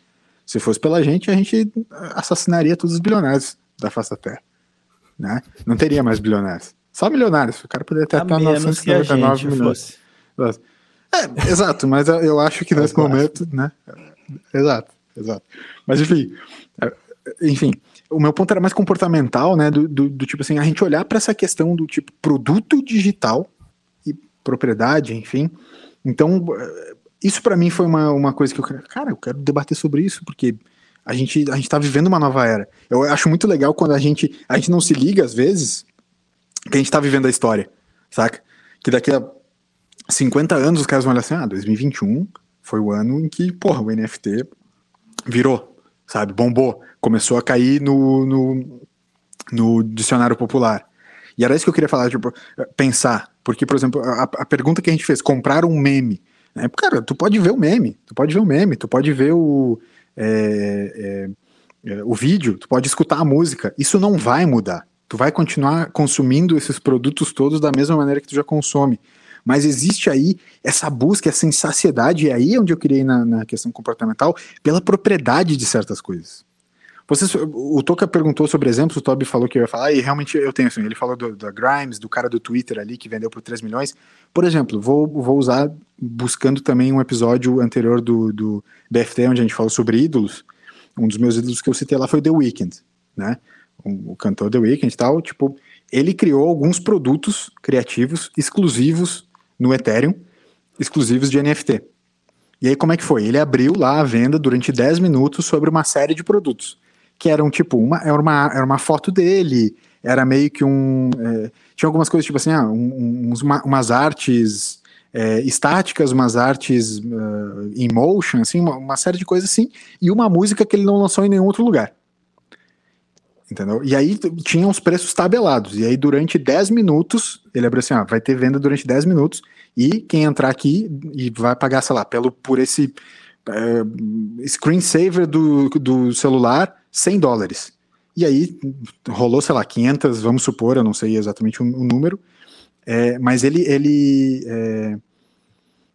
Se fosse pela gente, a gente assassinaria todos os bilionários da face da Terra. Né? Não teria mais bilionários. Só milionários. O cara poderia ter a até 999 milhões. Fosse. É, exato, mas eu acho que nesse momento, né? Exato, exato. Mas enfim, enfim, o meu ponto era mais comportamental, né? Do, do, do tipo assim, a gente olhar para essa questão do tipo produto digital e propriedade, enfim. Então, isso para mim foi uma, uma coisa que eu cara, eu quero debater sobre isso, porque a gente a gente tá vivendo uma nova era. Eu acho muito legal quando a gente a gente não se liga às vezes que a gente tá vivendo a história, saca? Que daqui a 50 anos os caras vão olhar assim, ah, 2021 foi o ano em que, porra, o NFT virou, sabe, bombou, começou a cair no, no, no dicionário popular. E era isso que eu queria falar, tipo, pensar, porque, por exemplo, a, a pergunta que a gente fez, comprar um meme, né? cara, tu pode ver o meme, tu pode ver o meme, tu pode ver o, é, é, é, o vídeo, tu pode escutar a música, isso não vai mudar, tu vai continuar consumindo esses produtos todos da mesma maneira que tu já consome, mas existe aí essa busca, essa insaciedade, e aí é onde eu queria ir na, na questão comportamental, pela propriedade de certas coisas. Vocês, o Toca perguntou sobre exemplos, o Toby falou que eu ia falar, e realmente eu tenho, assim, ele falou do, da Grimes, do cara do Twitter ali, que vendeu por 3 milhões. Por exemplo, vou, vou usar, buscando também um episódio anterior do, do BFT, onde a gente falou sobre ídolos, um dos meus ídolos que eu citei lá foi The Weeknd, né? O, o cantor The Weeknd e tal, tipo, ele criou alguns produtos criativos exclusivos no Ethereum, exclusivos de NFT. E aí como é que foi? Ele abriu lá a venda durante 10 minutos sobre uma série de produtos que eram tipo uma era uma, era uma foto dele, era meio que um é, tinha algumas coisas tipo assim, ah, uns, uma, umas artes é, estáticas, umas artes uh, em motion, assim, uma, uma, série de coisas assim, e uma música que ele não lançou em nenhum outro lugar. Entendeu? E aí tinha os preços tabelados. E aí, durante 10 minutos, ele abriu assim: ah, vai ter venda durante 10 minutos. E quem entrar aqui e vai pagar, sei lá, pelo, por esse uh, screensaver do, do celular, 100 dólares. E aí rolou, sei lá, 500, vamos supor, eu não sei exatamente o, o número, é, mas ele, ele, é,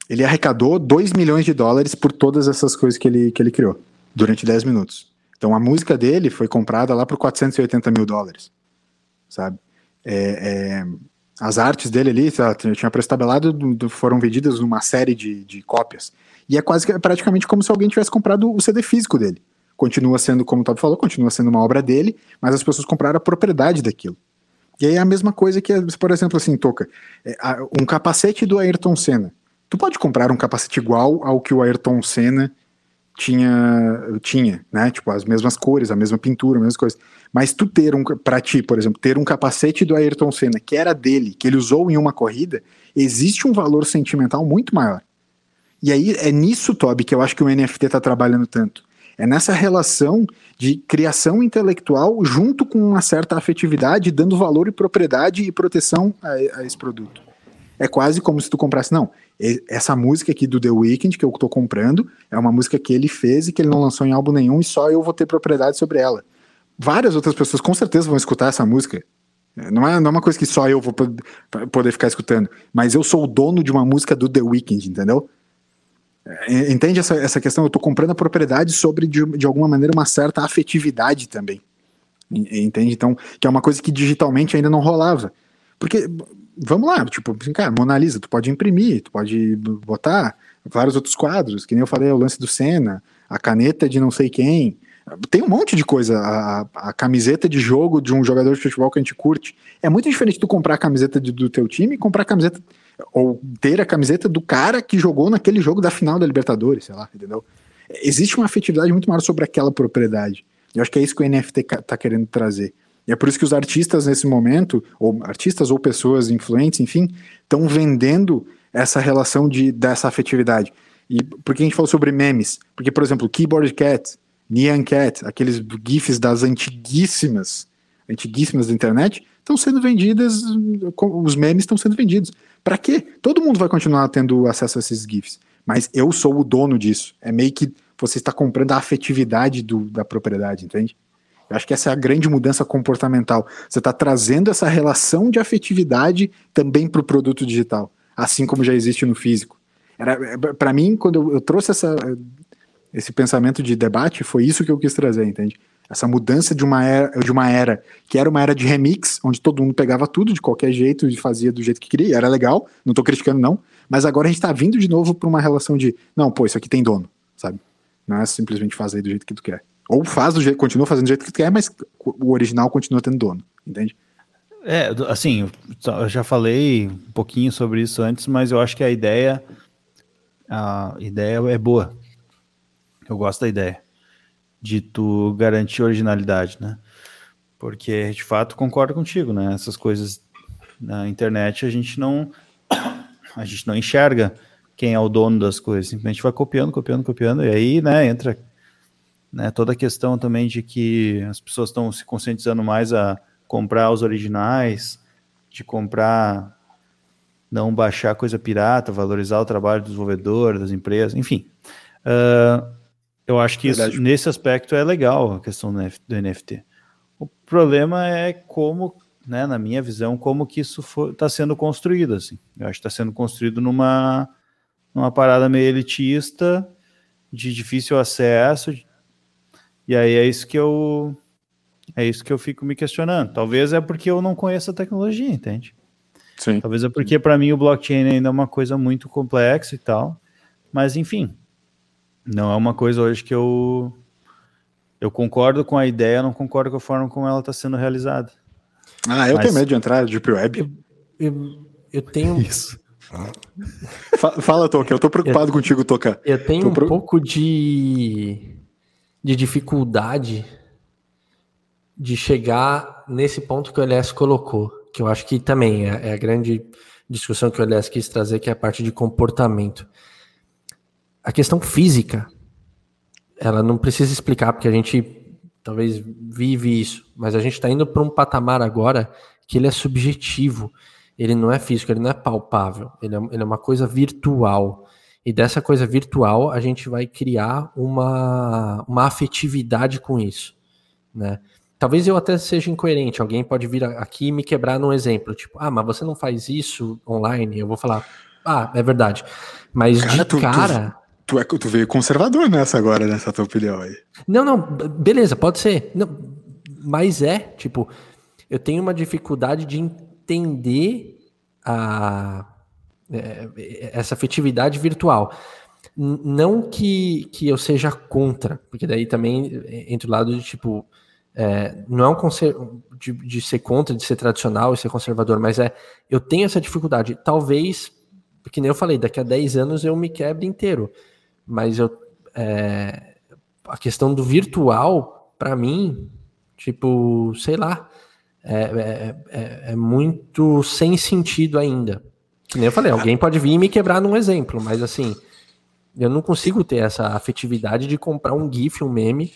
ele arrecadou 2 milhões de dólares por todas essas coisas que ele, que ele criou durante 10 minutos. Então a música dele foi comprada lá por 480 mil dólares, sabe? É, é, as artes dele ali, tinha preço tabelado, foram vendidas numa série de, de cópias. E é quase praticamente como se alguém tivesse comprado o CD físico dele continua sendo, como o Todd falou, continua sendo uma obra dele, mas as pessoas compraram a propriedade daquilo. E aí é a mesma coisa que, por exemplo, assim, Toca, é, um capacete do Ayrton Senna. Tu pode comprar um capacete igual ao que o Ayrton Senna tinha, tinha, né? Tipo, as mesmas cores, a mesma pintura, as mesmas coisas. Mas tu ter um, pra ti, por exemplo, ter um capacete do Ayrton Senna, que era dele, que ele usou em uma corrida, existe um valor sentimental muito maior. E aí é nisso, Toby, que eu acho que o NFT tá trabalhando tanto. É nessa relação de criação intelectual junto com uma certa afetividade, dando valor e propriedade e proteção a, a esse produto. É quase como se tu comprasse, não, essa música aqui do The Weeknd que eu tô comprando é uma música que ele fez e que ele não lançou em álbum nenhum e só eu vou ter propriedade sobre ela. Várias outras pessoas com certeza vão escutar essa música. Não é, não é uma coisa que só eu vou poder ficar escutando, mas eu sou o dono de uma música do The Weeknd, entendeu? É, entende essa, essa questão? Eu estou comprando a propriedade sobre, de, de alguma maneira, uma certa afetividade também. Entende? Então, que é uma coisa que digitalmente ainda não rolava. Porque, vamos lá, tipo, assim, cara, Mona Lisa, tu pode imprimir, tu pode botar vários outros quadros, que nem eu falei, o lance do Senna, a caneta de não sei quem. Tem um monte de coisa. A, a, camiseta de jogo de um jogador de futebol que a gente curte. É muito diferente tu comprar a camiseta de, do teu time e comprar a camiseta ou ter a camiseta do cara que jogou naquele jogo da final da Libertadores, sei lá, entendeu? Existe uma afetividade muito maior sobre aquela propriedade. Eu acho que é isso que o NFT está querendo trazer. E é por isso que os artistas nesse momento, ou artistas ou pessoas influentes, enfim, estão vendendo essa relação de, dessa afetividade. E por que a gente falou sobre memes? Porque, por exemplo, Keyboard Cat, Nyan Cat, aqueles GIFs das antiguíssimas, antiguíssimas da internet, estão sendo vendidas, os memes estão sendo vendidos. Para quê? Todo mundo vai continuar tendo acesso a esses GIFs, mas eu sou o dono disso. É meio que você está comprando a afetividade do, da propriedade, entende? Eu acho que essa é a grande mudança comportamental. Você está trazendo essa relação de afetividade também para o produto digital, assim como já existe no físico. Para mim quando eu, eu trouxe essa, esse pensamento de debate, foi isso que eu quis trazer, entende? essa mudança de uma era, de uma era que era uma era de remix, onde todo mundo pegava tudo de qualquer jeito e fazia do jeito que queria, era legal, não tô criticando não, mas agora a gente tá vindo de novo para uma relação de, não, pô, isso aqui tem dono, sabe? Não é simplesmente fazer do jeito que tu quer. Ou faz do jeito, continua fazendo do jeito que quer, mas o original continua tendo dono, entende? É, assim, eu já falei um pouquinho sobre isso antes, mas eu acho que a ideia a ideia é boa. Eu gosto da ideia de tu garantir originalidade, né? Porque de fato concordo contigo, né? Essas coisas na internet a gente não a gente não enxerga quem é o dono das coisas, simplesmente vai copiando, copiando, copiando e aí, né, entra né, toda a questão também de que as pessoas estão se conscientizando mais a comprar os originais, de comprar não baixar coisa pirata, valorizar o trabalho do desenvolvedor, das empresas, enfim. Uh, eu acho que isso, nesse aspecto é legal a questão do NFT. O problema é como, né, na minha visão, como que isso está sendo construído. Assim. Eu acho que está sendo construído numa, numa parada meio elitista, de difícil acesso, E aí é isso que eu é isso que eu fico me questionando. Talvez é porque eu não conheço a tecnologia, entende? Sim. Talvez é porque para mim o blockchain ainda é uma coisa muito complexa e tal. Mas enfim, não é uma coisa hoje que eu eu concordo com a ideia, não concordo com a forma como ela está sendo realizada. Ah, eu Mas... tenho medo de entrar de Deep Web. Eu, eu, eu tenho. Isso. Fala, Toca, eu tô preocupado eu, contigo, Toca. Eu tenho um pro... pouco de, de dificuldade de chegar nesse ponto que o LS colocou, que eu acho que também é, é a grande discussão que o LS quis trazer, que é a parte de comportamento. A questão física, ela não precisa explicar, porque a gente talvez vive isso, mas a gente está indo para um patamar agora que ele é subjetivo, ele não é físico, ele não é palpável, ele é, ele é uma coisa virtual. E dessa coisa virtual a gente vai criar uma, uma afetividade com isso, né? Talvez eu até seja incoerente, alguém pode vir aqui e me quebrar num exemplo, tipo, ah, mas você não faz isso online? Eu vou falar, ah, é verdade. Mas cara, de tu, cara... Tu Tu, é, tu veio conservador nessa agora, nessa tua opinião aí. Não, não, beleza, pode ser. Não, mas é, tipo, eu tenho uma dificuldade de entender a, essa afetividade virtual. Não que, que eu seja contra, porque daí também entra o lado de tipo. É, não é um conselho de, de ser contra, de ser tradicional e ser conservador, mas é eu tenho essa dificuldade. Talvez, porque nem eu falei, daqui a 10 anos eu me quebre inteiro mas eu é, a questão do virtual para mim tipo sei lá é, é, é, é, muito sem sentido ainda que nem eu falei alguém pode vir e me quebrar num exemplo mas assim eu não consigo ter essa afetividade de comprar um gif um meme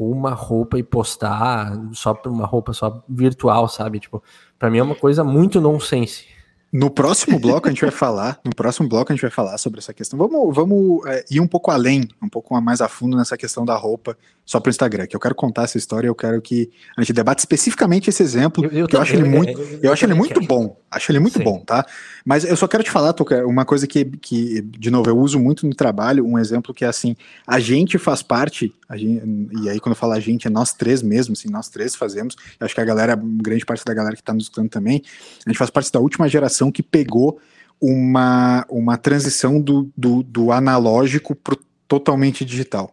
ou uma roupa e postar só por uma roupa só virtual sabe? Tipo para mim é uma coisa muito nonsense no próximo bloco a gente vai falar, no próximo bloco a gente vai falar sobre essa questão. Vamos, vamos é, ir um pouco além, um pouco mais a fundo nessa questão da roupa só para o Instagram. Que eu quero contar essa história, eu quero que a gente debate especificamente esse exemplo. Eu, eu, que eu acho ele muito, eu, eu acho ele muito bom. Acho ele muito Sim. bom, tá? Mas eu só quero te falar, Toca, uma coisa que, que, de novo, eu uso muito no trabalho, um exemplo que é assim: a gente faz parte, gente, e aí quando eu falo a gente, é nós três mesmo, assim, nós três fazemos. Acho que a galera, grande parte da galera que está nos escutando também, a gente faz parte da última geração que pegou uma, uma transição do, do, do analógico para totalmente digital.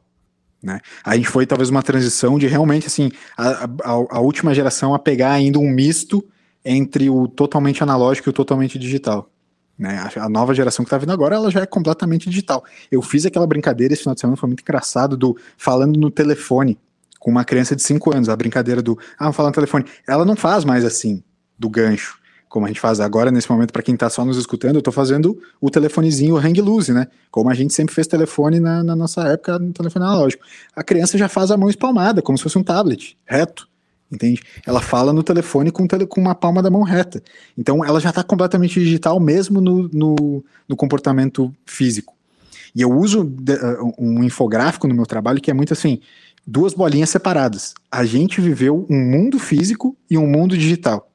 Né? A gente foi talvez uma transição de realmente assim a, a, a última geração a pegar ainda um misto entre o totalmente analógico e o totalmente digital. Né? A nova geração que está vindo agora, ela já é completamente digital. Eu fiz aquela brincadeira esse final de semana, foi muito engraçado, do falando no telefone com uma criança de 5 anos, a brincadeira do, ah, falar no telefone. Ela não faz mais assim, do gancho, como a gente faz agora, nesse momento, para quem está só nos escutando, eu estou fazendo o telefonezinho hang loose, né? Como a gente sempre fez telefone na, na nossa época, no telefone analógico. A criança já faz a mão espalmada, como se fosse um tablet, reto entende? Ela fala no telefone com, tele, com uma palma da mão reta. Então ela já está completamente digital, mesmo no, no, no, comportamento físico. E eu uso de, uh, um infográfico no meu trabalho que é muito assim: duas bolinhas separadas. A gente viveu um mundo físico e um mundo digital.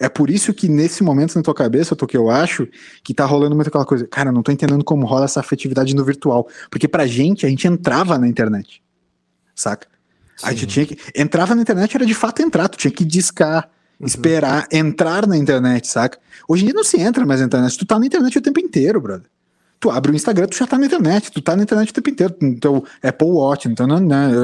É por isso que nesse momento na tua cabeça, que eu acho que tá rolando muito aquela coisa, cara, não tô entendendo como rola essa afetividade no virtual. Porque pra gente, a gente entrava na internet, saca? Sim. A gente tinha que. Entrava na internet, era de fato entrar, tu tinha que discar, uhum. esperar, entrar na internet, saca? Hoje em dia não se entra mais na internet, tu tá na internet o tempo inteiro, brother. Tu abre o Instagram, tu já tá na internet, tu tá na internet o tempo inteiro, no teu Apple Watch, então não,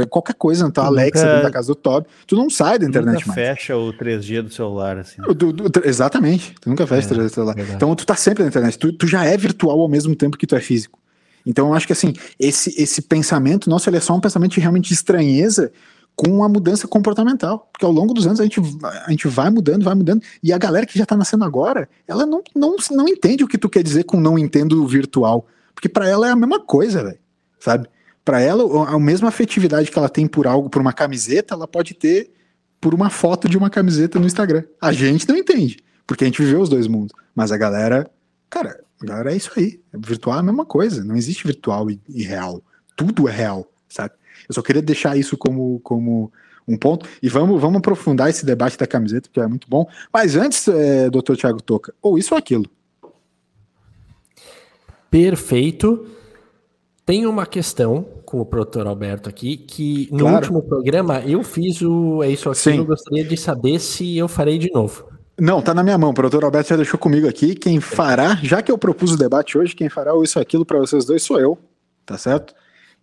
qualquer coisa, no teu Alexa nunca, dentro da casa do Toby, tu não sai da internet nunca mais. fecha o 3G do celular, assim. Do, do, exatamente, tu nunca fecha é, o 3G do celular. Verdade. Então tu tá sempre na internet, tu, tu já é virtual ao mesmo tempo que tu é físico. Então eu acho que assim, esse, esse pensamento nosso ele é só um pensamento de realmente de estranheza com a mudança comportamental. Porque ao longo dos anos a gente, a gente vai mudando, vai mudando, e a galera que já está nascendo agora, ela não, não, não entende o que tu quer dizer com não entendo virtual. Porque para ela é a mesma coisa, velho. Sabe? Para ela, a mesma afetividade que ela tem por algo, por uma camiseta, ela pode ter por uma foto de uma camiseta no Instagram. A gente não entende, porque a gente viveu os dois mundos. Mas a galera, cara, a galera é isso aí. Virtual é a mesma coisa. Não existe virtual e, e real. Tudo é real, sabe? Eu só queria deixar isso como, como um ponto. E vamos, vamos aprofundar esse debate da camiseta, que é muito bom. Mas antes, é, doutor Tiago Toca, ou isso ou aquilo. Perfeito. Tem uma questão com o produtor Alberto aqui que no claro. último programa eu fiz o É Isso Aqui. Eu gostaria de saber se eu farei de novo. Não, tá na minha mão. O produtor Alberto já deixou comigo aqui. Quem fará, já que eu propus o debate hoje, quem fará o Isso Aquilo para vocês dois sou eu, tá certo?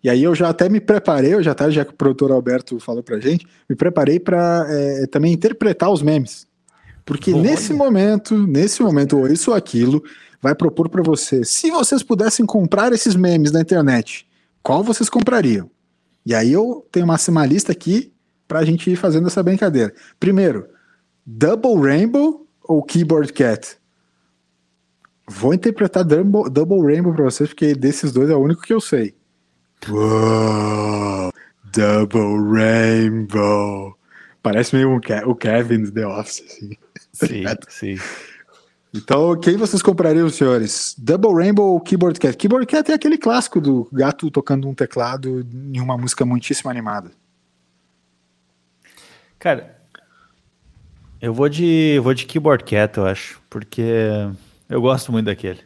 E aí eu já até me preparei, eu já tá, já que o produtor Alberto falou pra gente, me preparei para é, também interpretar os memes. Porque Bom, nesse olha. momento, nesse momento, ou isso ou aquilo, vai propor para você, se vocês pudessem comprar esses memes na internet, qual vocês comprariam? E aí eu tenho uma, uma lista aqui para a gente ir fazendo essa brincadeira. Primeiro, Double Rainbow ou Keyboard Cat? Vou interpretar Double, Double Rainbow para vocês, porque desses dois é o único que eu sei. Uou, Double Rainbow. Parece meio o Kevin do The Office, assim. Sim, sim. Então, quem vocês comprariam, senhores? Double Rainbow ou Keyboard Cat? Keyboard Cat é aquele clássico do gato tocando um teclado em uma música muitíssimo animada. Cara, eu vou de, eu vou de Keyboard Cat, eu acho, porque eu gosto muito daquele.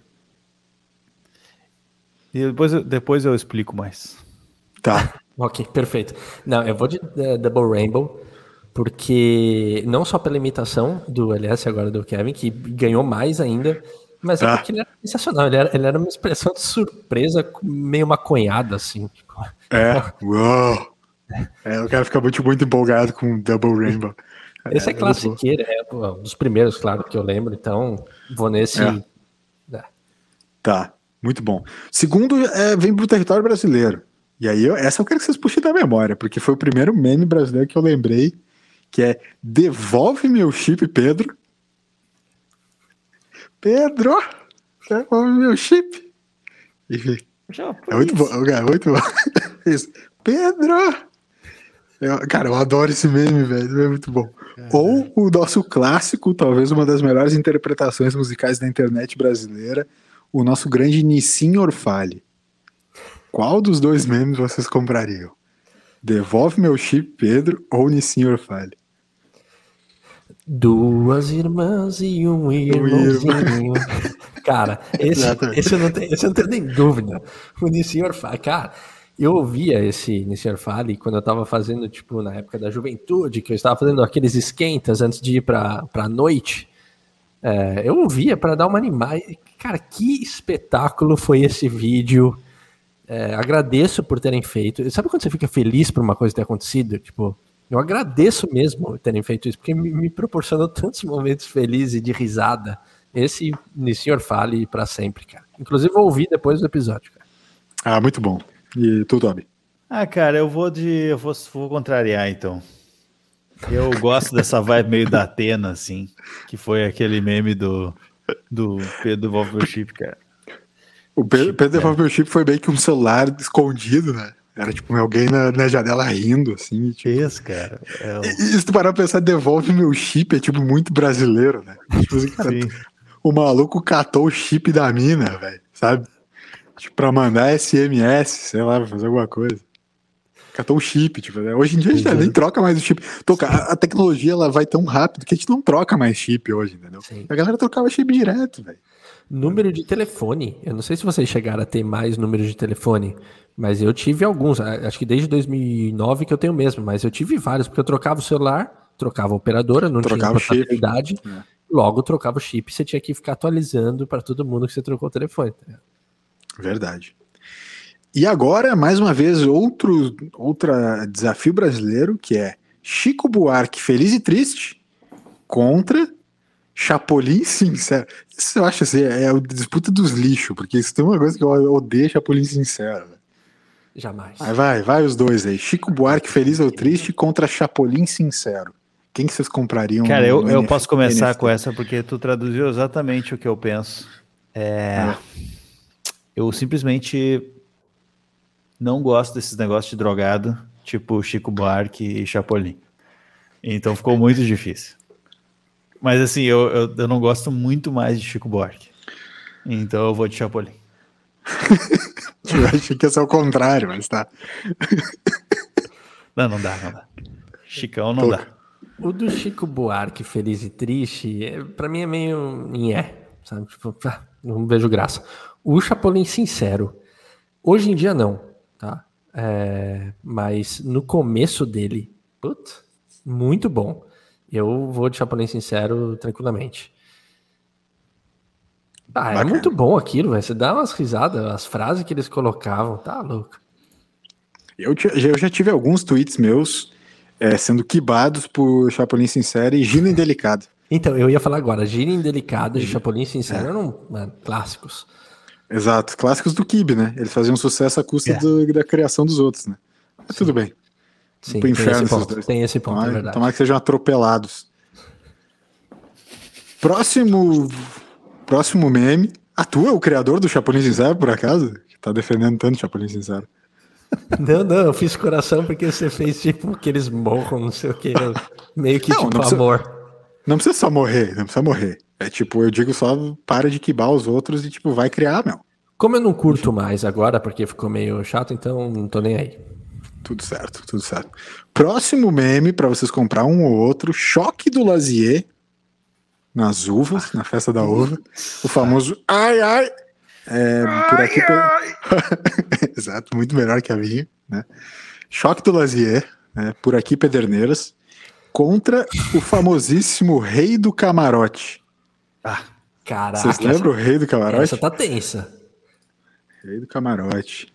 E depois, depois eu explico mais. Tá. ok, perfeito. Não, eu vou de uh, Double Rainbow porque não só pela imitação do LS agora do Kevin, que ganhou mais ainda, mas é ah. é porque ele era sensacional, ele era, ele era uma expressão de surpresa meio maconhada, assim. É, uou! É, o cara fica muito, muito empolgado com Double Rainbow. Esse é, é classiqueiro, é um dos primeiros, claro, que eu lembro, então vou nesse. É. É. Tá, muito bom. Segundo, é, vem pro território brasileiro. E aí, eu, essa eu quero que vocês puxem da memória, porque foi o primeiro meme brasileiro que eu lembrei que é Devolve meu chip, Pedro. Pedro, devolve meu chip. E, é muito bom, é muito bom. Isso. Pedro! Eu, cara, eu adoro esse meme, velho. É muito bom. Ou o nosso clássico, talvez uma das melhores interpretações musicais da internet brasileira, o nosso grande Nissin Orfale. Qual dos dois memes vocês comprariam? Devolve meu chip, Pedro, ou Nissin Orfale? Duas irmãs e um irmãozinho. cara, esse, esse, eu não tenho, esse eu não tenho nem dúvida. O Nissin Orfale, cara, eu ouvia esse Nissin Orfale quando eu tava fazendo, tipo, na época da juventude, que eu estava fazendo aqueles esquentas antes de ir pra, pra noite. É, eu ouvia para dar uma animada. Cara, que espetáculo foi esse vídeo. É, agradeço por terem feito. Sabe quando você fica feliz por uma coisa ter acontecido? Tipo, eu agradeço mesmo terem feito isso, porque me, me proporcionou tantos momentos felizes e de risada. Esse senhor fale para sempre, cara. Inclusive, vou ouvir depois do episódio, cara. Ah, muito bom. E tu, Toby? Ah, cara, eu vou de. Eu vou, vou contrariar, então. Eu gosto dessa vibe meio da Atena, assim, que foi aquele meme do, do Pedro Devolve Chip, cara. O Pedro, Pedro Devolve Chip foi meio que um celular escondido, né? Era tipo alguém na, na janela rindo, assim. Tipo... Isso, cara. É o... e, se tu parar pra pensar, devolve meu chip, é tipo muito brasileiro, né? Tipo assim, cara, o maluco catou o chip da mina, velho, sabe? Tipo, pra mandar SMS, sei lá, fazer alguma coisa. Catou o chip, tipo, né? hoje em dia a gente uhum. nem troca mais o chip. Toca, a, a, tecnologia ela vai tão rápido que a gente não troca mais chip hoje, entendeu? Sim. A galera trocava chip direto, velho. Número de telefone. Eu não sei se vocês chegaram a ter mais números de telefone, mas eu tive alguns. Acho que desde 2009 que eu tenho mesmo, mas eu tive vários, porque eu trocava o celular, trocava a operadora, não trocava tinha portabilidade, é. logo trocava o chip. Você tinha que ficar atualizando para todo mundo que você trocou o telefone. Tá Verdade. E agora, mais uma vez, outro outra desafio brasileiro, que é Chico Buarque feliz e triste contra Chapolin Sincero. Isso eu acho assim, é a disputa dos lixos, porque isso tem uma coisa que eu odeio Chapolin Sincero. Jamais. Aí vai, vai os dois aí. Chico Buarque Feliz ou Triste contra Chapolin Sincero. Quem que vocês comprariam? Cara, eu, eu posso começar com essa porque tu traduziu exatamente o que eu penso. É, ah. Eu simplesmente não gosto desses negócios de drogado, tipo Chico Buarque e Chapolin. Então ficou muito difícil. Mas assim, eu, eu, eu, não gosto muito mais de Chico Buarque. Então eu vou de Chapolin. eu achei que ia ser o contrário, mas tá. não, não dá, não dá. Chicão não Tô. dá. O do Chico Buarque, feliz e triste, é, pra mim é meio. É, sabe? Tipo, não vejo graça. O Chapolin sincero, hoje em dia não, tá? É, mas no começo dele, putz, muito bom. Eu vou de Chapolin Sincero tranquilamente. Ah, é muito bom aquilo, velho. Você dá umas risadas, as frases que eles colocavam, tá louco. Eu, eu já tive alguns tweets meus é, sendo quibados por Chapolin Sincero e Gino Indelicado. Então, eu ia falar agora, Gino Indelicado e Chapolin Sincero é. eram mano, clássicos. Exato, clássicos do Kibe, né? Eles faziam sucesso à custa é. do, da criação dos outros, né? Mas tudo bem. Sim, tem, esse ponto, tem esse ponto, tomara, é verdade. Tomara que sejam atropelados. Próximo próximo meme. Ah, tu é o criador do Chapolin Sincero, por acaso? Que tá defendendo tanto o Chapolin Sincero. Não, não, eu fiz coração porque você fez tipo que eles morram, não sei o que. Meio que não, tipo não precisa, amor. Não precisa só morrer, não precisa morrer. É tipo, eu digo só para de quibar os outros e tipo, vai criar, meu. Como eu não curto mais agora, porque ficou meio chato, então não tô nem aí. Tudo certo, tudo certo. Próximo meme para vocês comprar um ou outro, choque do Lazier nas uvas, na festa da uva. O famoso ai ai. É, por aqui. Ai, Exato, muito melhor que a minha, né? Choque do Lazier, né? por aqui Pederneiras, contra o famosíssimo Rei do Camarote. Ah, caraca. Vocês lembram o Rei do Camarote? Essa tá tensa. Rei do Camarote.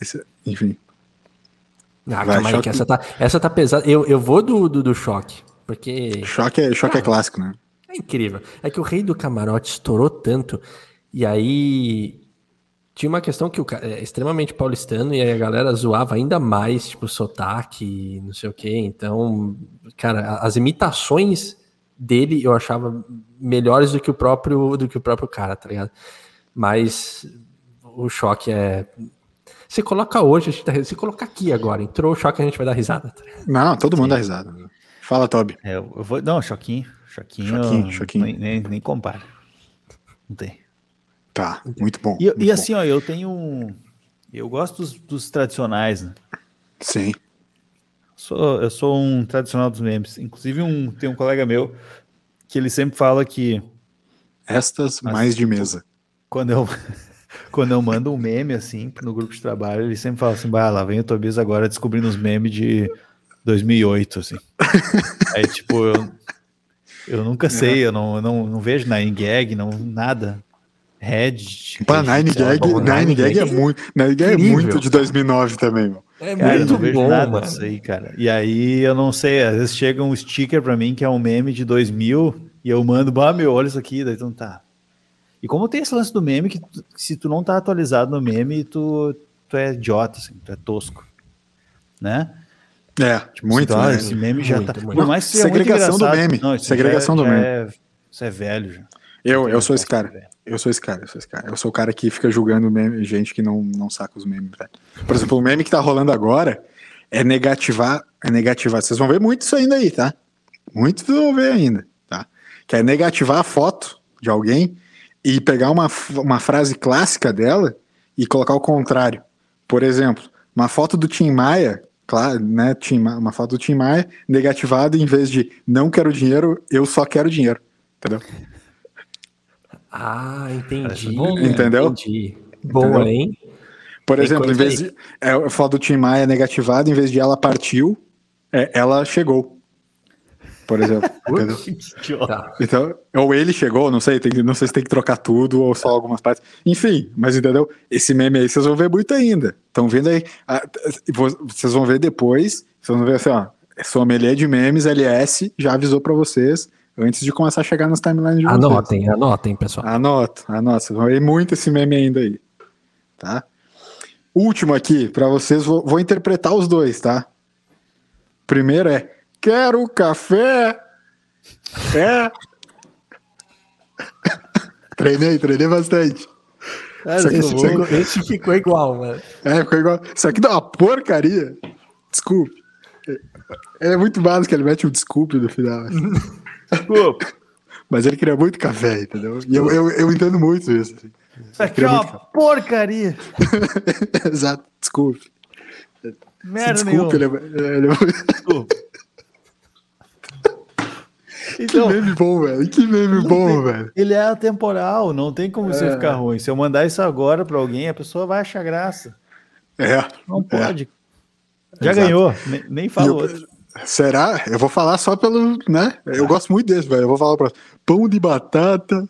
Esse, enfim. Ah, Vai, calma aí, que essa tá, essa tá pesada. Eu, eu vou do, do, do choque. Porque. Choque é, choque é clássico, né? É incrível. É que o rei do camarote estourou tanto. E aí. Tinha uma questão que o cara é extremamente paulistano e aí a galera zoava ainda mais, tipo, sotaque, não sei o quê. Então, cara, as imitações dele eu achava melhores do que o próprio do que o próprio cara, tá ligado? Mas o choque é você coloca hoje, se colocar aqui agora, entrou o choque, a gente vai dar risada. Tá não, todo mundo Sim. dá risada. Fala, Toby. É, eu vou, não, Choquinho. Choquinho, choquinho, choquinho. Nem, nem, nem, compara. Não tem. Tá, muito bom. E, muito e assim, bom. ó, eu tenho um. Eu gosto dos, dos tradicionais, né? Sim. Sou, eu sou um tradicional dos memes. Inclusive, um, tem um colega meu que ele sempre fala que. Estas mais de mesa. Quando eu, quando eu mando um meme assim no grupo de trabalho, ele sempre fala assim: bah, lá vem o Tobias agora descobrindo os memes de 2008, assim. Aí, tipo, eu, eu nunca sei, eu não, eu não, não vejo Nine Gag, não, nada. Reddit. Pá, Nine Gag, Nine Gag é muito, Nine Gag é muito de 2009 também, mano. É cara, muito bom, nada mano. Disso aí, cara. E aí, eu não sei, às vezes chega um sticker pra mim que é um meme de 2000 e eu mando, bah, meu, olha isso aqui, daí então tá. E como tem esse lance do meme, que tu, se tu não tá atualizado no meme, tu, tu é idiota, assim, tu é tosco, né? É, tipo, muito. Né? Esse meme já muito, tá. Muito. Por mais que segregação do meme. Não, segregação já, do já meme. É, isso é velho já. Eu, eu sou esse cara. Eu sou esse cara, eu sou esse cara. Eu sou o cara que fica julgando meme, gente que não, não saca os memes, velho. Por exemplo, o meme que tá rolando agora é negativar, é negativar. Vocês vão ver muito isso ainda aí, tá? Muitos vão ver ainda, tá? Que é negativar a foto de alguém e pegar uma, uma frase clássica dela e colocar o contrário. Por exemplo, uma foto do Tim Maia claro, né, Tim, uma foto do Tim Maia negativada em vez de não quero dinheiro, eu só quero dinheiro, entendeu? Ah, entendi. Bom, entendeu? Entendi. Boa, hein? Por Tem exemplo, em vez aí. de é, a foto do Tim Maia negativada, em vez de ela partiu, é, ela chegou por exemplo. tá. Então, ou ele chegou, não sei, tem, não sei se tem que trocar tudo ou só algumas partes. Enfim, mas entendeu? Esse meme aí vocês vão ver muito ainda. Estão vendo aí. A, vocês vão ver depois. Vocês vão ver assim, ó. Sommelier de memes, LS, já avisou para vocês antes de começar a chegar nas timelines de anotem, vocês. Anotem, pessoal. Anoto, anoto. Vocês vão ver muito esse meme ainda aí. Tá? Último aqui, para vocês, vou, vou interpretar os dois, tá? Primeiro é Quero café. É. treinei, treinei bastante. Cara, esse, ficou, esse, ficou, igual, mano. É, ficou igual. Isso aqui dá uma porcaria. Desculpe. É muito básico, ele mete um desculpe no final. Desculpa. Mas ele queria muito café, entendeu? E eu, eu, eu entendo muito isso. Assim. Isso aqui é uma porcaria. Exato, desculpe. Merda desculpe, ele é, ele é... Desculpa. Então, que meme bom, velho. Que meme bom, tem, velho. Ele é atemporal, não tem como é. você ficar ruim. Se eu mandar isso agora pra alguém, a pessoa vai achar graça. É. Não pode. Já Exato. ganhou, nem, nem falou. Será? Eu vou falar só pelo, né? Eu ah. gosto muito desse, velho. Eu vou falar para pão de batata.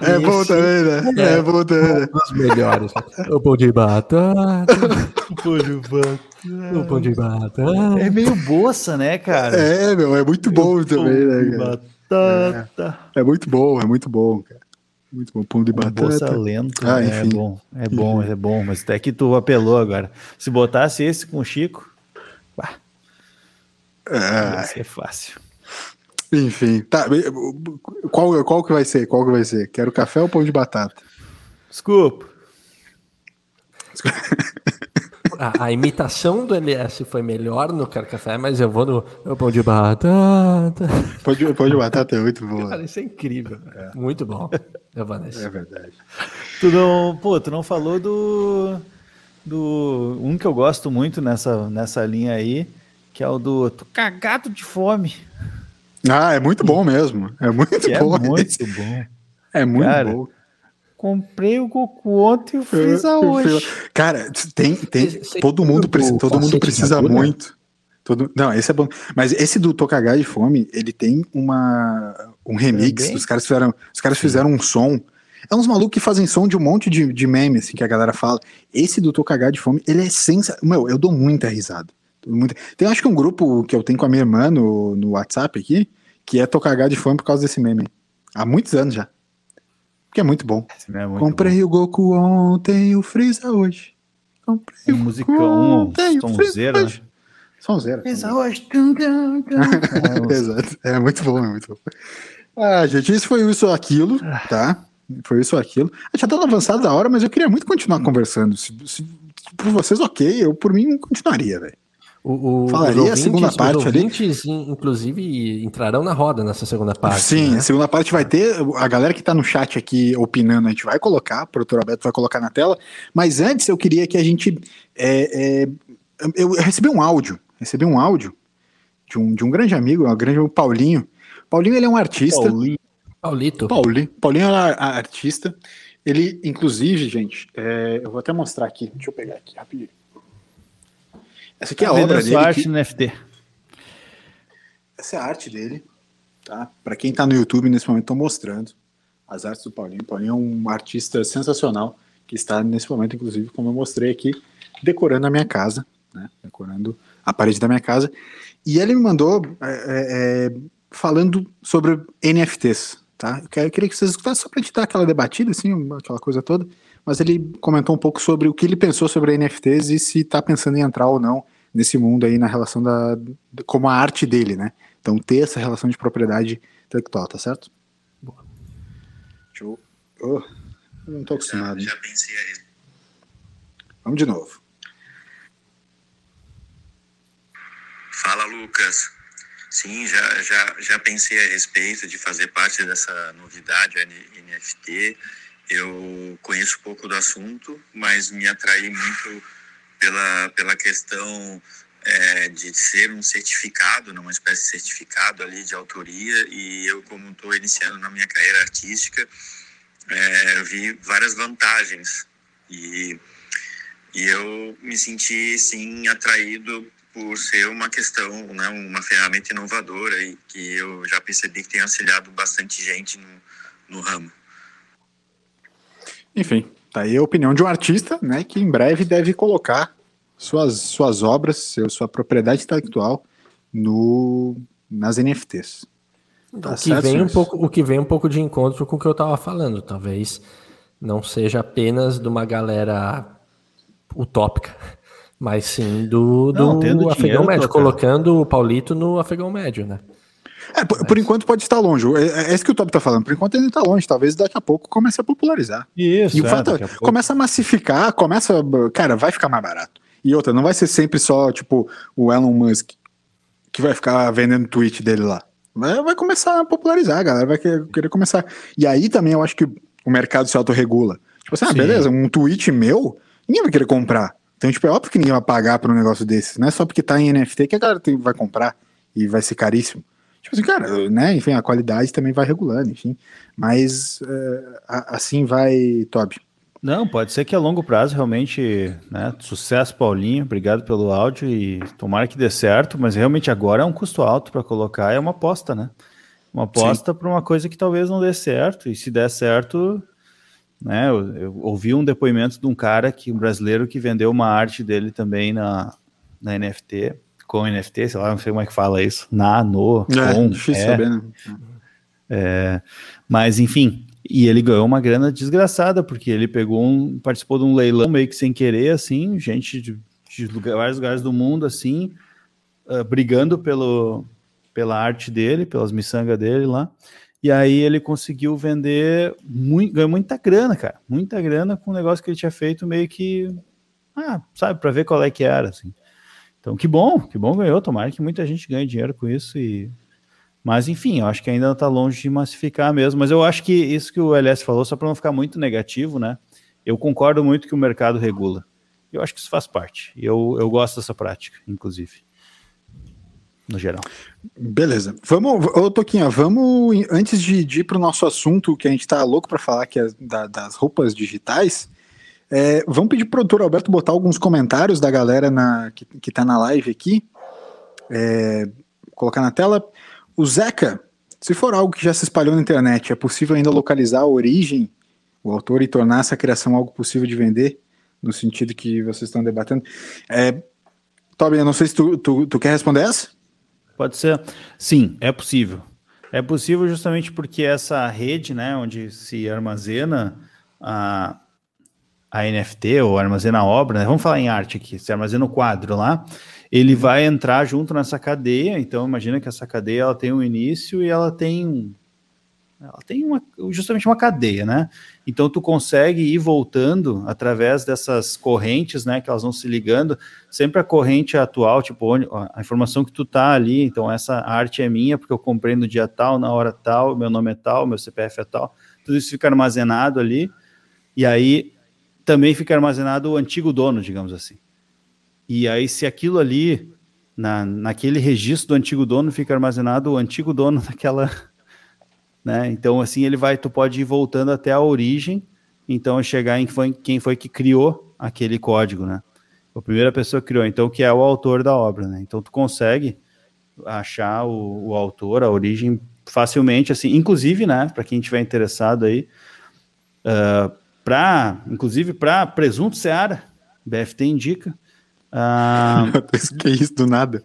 É Esse bom também, né? É, é bom também, né? Um dos melhores. o pão de batata. o pão de batata. O pão de batata. É meio boça, né, cara? É, meu, é muito bom também, né, cara? Batata. É, é, muito bom, é muito bom, cara. Muito bom, pão de um batata. Bolsa lento, ah, né? é bom, é bom, é bom, mas até que tu apelou agora. Se botasse esse com o Chico, bah, ah. ia ser fácil. Enfim, tá. Qual, qual que vai ser? Qual que vai ser? Quero café ou pão de batata? Desculpa. A, a, imitação do LS foi melhor no Quero Café, mas eu vou no, pão de batata. Pão de, pão de batata é muito bom. Cara, isso é incrível. É. Muito bom. Eu vou nesse. É verdade. Tu não, pô, tu não falou do, do. Um que eu gosto muito nessa, nessa linha aí, que é o do Tô cagado de fome. Ah, é muito bom mesmo. É muito que é bom. É muito esse. bom. É muito Cara, bom. Comprei o Goku ontem e o Freeza hoje. Cara, tem, tem, todo mundo precisa, todo mundo precisa muito. Todo, não, esse é bom. Mas esse do Tokagá de Fome, ele tem uma um remix. Os caras fizeram, os caras fizeram um som. É uns malucos que fazem som de um monte de, de meme, assim, que a galera fala. Esse do Tokagá de Fome, ele é sensacional. Meu, eu dou muita risada. Muita... Tem acho que um grupo que eu tenho com a minha irmã no, no WhatsApp aqui, que é Tokagá de Fome por causa desse meme. Há muitos anos já. Que é muito bom. É muito Comprei bom. o Goku ontem o Freeza hoje. Comprei um o musicão, ontem, um sonzeira, né? Sonzeira. Freeza hoje. Exato. É muito bom, é muito bom. Ah, gente, isso foi isso ou aquilo, tá? Foi isso ou aquilo. A gente já tá avançado da hora, mas eu queria muito continuar conversando. Se, se, por vocês, ok. Eu, por mim, continuaria, velho. O, o, Falaria ouvintes, a segunda parte ali. inclusive, entrarão na roda nessa segunda parte. Sim, né? a segunda parte vai ter. A galera que está no chat aqui opinando, a gente vai colocar, o produtor Alberto vai colocar na tela. Mas antes eu queria que a gente. É, é, eu recebi um áudio. Recebi um áudio de um, de um grande amigo, um grande amigo Paulinho. Paulinho ele é um artista. Paulinho. Paulito. Paulinho. Paulinho é artista. Ele, inclusive, gente, é, eu vou até mostrar aqui. Deixa eu pegar aqui rapidinho. Essa aqui é a tá obra dele. arte que... no NFT. Essa é a arte dele, tá? Para quem está no YouTube nesse momento, estou mostrando as artes do Paulinho. Paulinho é um artista sensacional que está nesse momento, inclusive, como eu mostrei aqui, decorando a minha casa, né? Decorando a parede da minha casa. E ele me mandou é, é, é falando sobre NFTs, tá? Eu queria que vocês escutassem só para te dar aquela debatida, assim, aquela coisa toda. Mas ele comentou um pouco sobre o que ele pensou sobre NFTs e se está pensando em entrar ou não nesse mundo aí na relação da como a arte dele, né? Então ter essa relação de propriedade intelectual, tá certo? Boa. Oh, não tô acostumado. Já, já pensei aí. Vamos de novo. Fala, Lucas. Sim, já, já, já pensei a respeito de fazer parte dessa novidade NFT. Eu conheço pouco do assunto, mas me atraí muito pela, pela questão é, de ser um certificado, né, uma espécie de certificado ali de autoria, e eu, como estou iniciando na minha carreira artística, é, vi várias vantagens e, e eu me senti, sim, atraído por ser uma questão, né, uma ferramenta inovadora e que eu já percebi que tem auxiliado bastante gente no, no ramo. Enfim, tá aí a opinião de um artista, né, que em breve deve colocar suas, suas obras, seu, sua propriedade intelectual no, nas NFTs. Tá o, que vem um pouco, o que vem um pouco de encontro com o que eu estava falando, talvez não seja apenas de uma galera utópica, mas sim do, do não, afegão médio, colocando o Paulito no afegão médio, né? É, por, por, enquanto pode estar longe. É, é isso que o Top está falando. Por enquanto ele está longe. Talvez daqui a pouco comece a popularizar. Isso. E o é, fato é, começa a massificar, começa. Cara, vai ficar mais barato. E outra, não vai ser sempre só, tipo, o Elon Musk que vai ficar vendendo tweet dele lá. Vai, vai começar a popularizar, a galera vai querer, querer, começar. E aí também eu acho que o mercado se autorregula. Tipo assim, ah, beleza, um tweet meu, ninguém vai querer comprar. Então, tipo, é óbvio que ninguém vai pagar por um negócio desse. Não é só porque tá em NFT que a galera tem, vai comprar e vai ser caríssimo. Tipo assim, cara, né? Enfim, a qualidade também vai regulando, enfim. Mas uh, assim vai, Toby. Não, pode ser que a longo prazo realmente, né? Sucesso, Paulinho. Obrigado pelo áudio e tomara que dê certo, mas realmente agora é um custo alto para colocar, é uma aposta, né? Uma aposta para uma coisa que talvez não dê certo, e se der certo, né? Eu, eu, ouvi um depoimento de um cara que um brasileiro que vendeu uma arte dele também na, na NFT, com NFT, sei lá, não sei como é que fala isso, na, no, é, com, difícil é, saber, né? É, mas enfim, e ele ganhou uma grana desgraçada, porque ele pegou um, participou de um leilão meio que sem querer, assim, gente de, de lugar, vários lugares do mundo, assim, uh, brigando pelo, pela arte dele, pelas miçangas dele lá. E aí ele conseguiu vender, muito, ganhou muita grana, cara, muita grana com um negócio que ele tinha feito meio que, ah, sabe, para ver qual é que era, assim. Então, que bom, que bom ganhou, tomara que muita gente ganhe dinheiro com isso e mas, enfim, eu acho que ainda está longe de massificar mesmo. Mas eu acho que isso que o LS falou, só para não ficar muito negativo, né? Eu concordo muito que o mercado regula. Eu acho que isso faz parte. E eu, eu gosto dessa prática, inclusive. No geral. Beleza. Vamos, ô Toquinha, vamos, antes de, ir para o nosso assunto, que a gente está louco para falar, que é da, das roupas digitais, é, vamos pedir para o produtor Alberto botar alguns comentários da galera na, que, está na live aqui. É, colocar na tela. O Zeca, se for algo que já se espalhou na internet, é possível ainda localizar a origem, o autor e tornar essa criação algo possível de vender, no sentido que vocês estão debatendo? É, Toby, eu não sei se tu, tu, tu quer responder essa? Pode ser. Sim, é possível. É possível justamente porque essa rede, né, onde se armazena a, a NFT ou armazena a obra, né, vamos falar em arte aqui, se armazena o quadro lá, ele vai entrar junto nessa cadeia. Então, imagina que essa cadeia ela tem um início e ela tem ela tem uma, justamente uma cadeia, né? Então tu consegue ir voltando através dessas correntes, né? Que elas vão se ligando, sempre a corrente atual, tipo a informação que tu tá ali. Então essa arte é minha porque eu comprei no dia tal, na hora tal, meu nome é tal, meu CPF é tal. Tudo isso fica armazenado ali e aí também fica armazenado o antigo dono, digamos assim. E aí, se aquilo ali, na, naquele registro do antigo dono, fica armazenado o antigo dono daquela. Né? Então, assim, ele vai, tu pode ir voltando até a origem, então chegar em foi, quem foi que criou aquele código, né? A primeira pessoa que criou, então, que é o autor da obra, né? Então, tu consegue achar o, o autor, a origem, facilmente, assim, inclusive, né, para quem estiver interessado aí, uh, para, inclusive, para presunto Seara, BFT indica, ah, que isso do nada.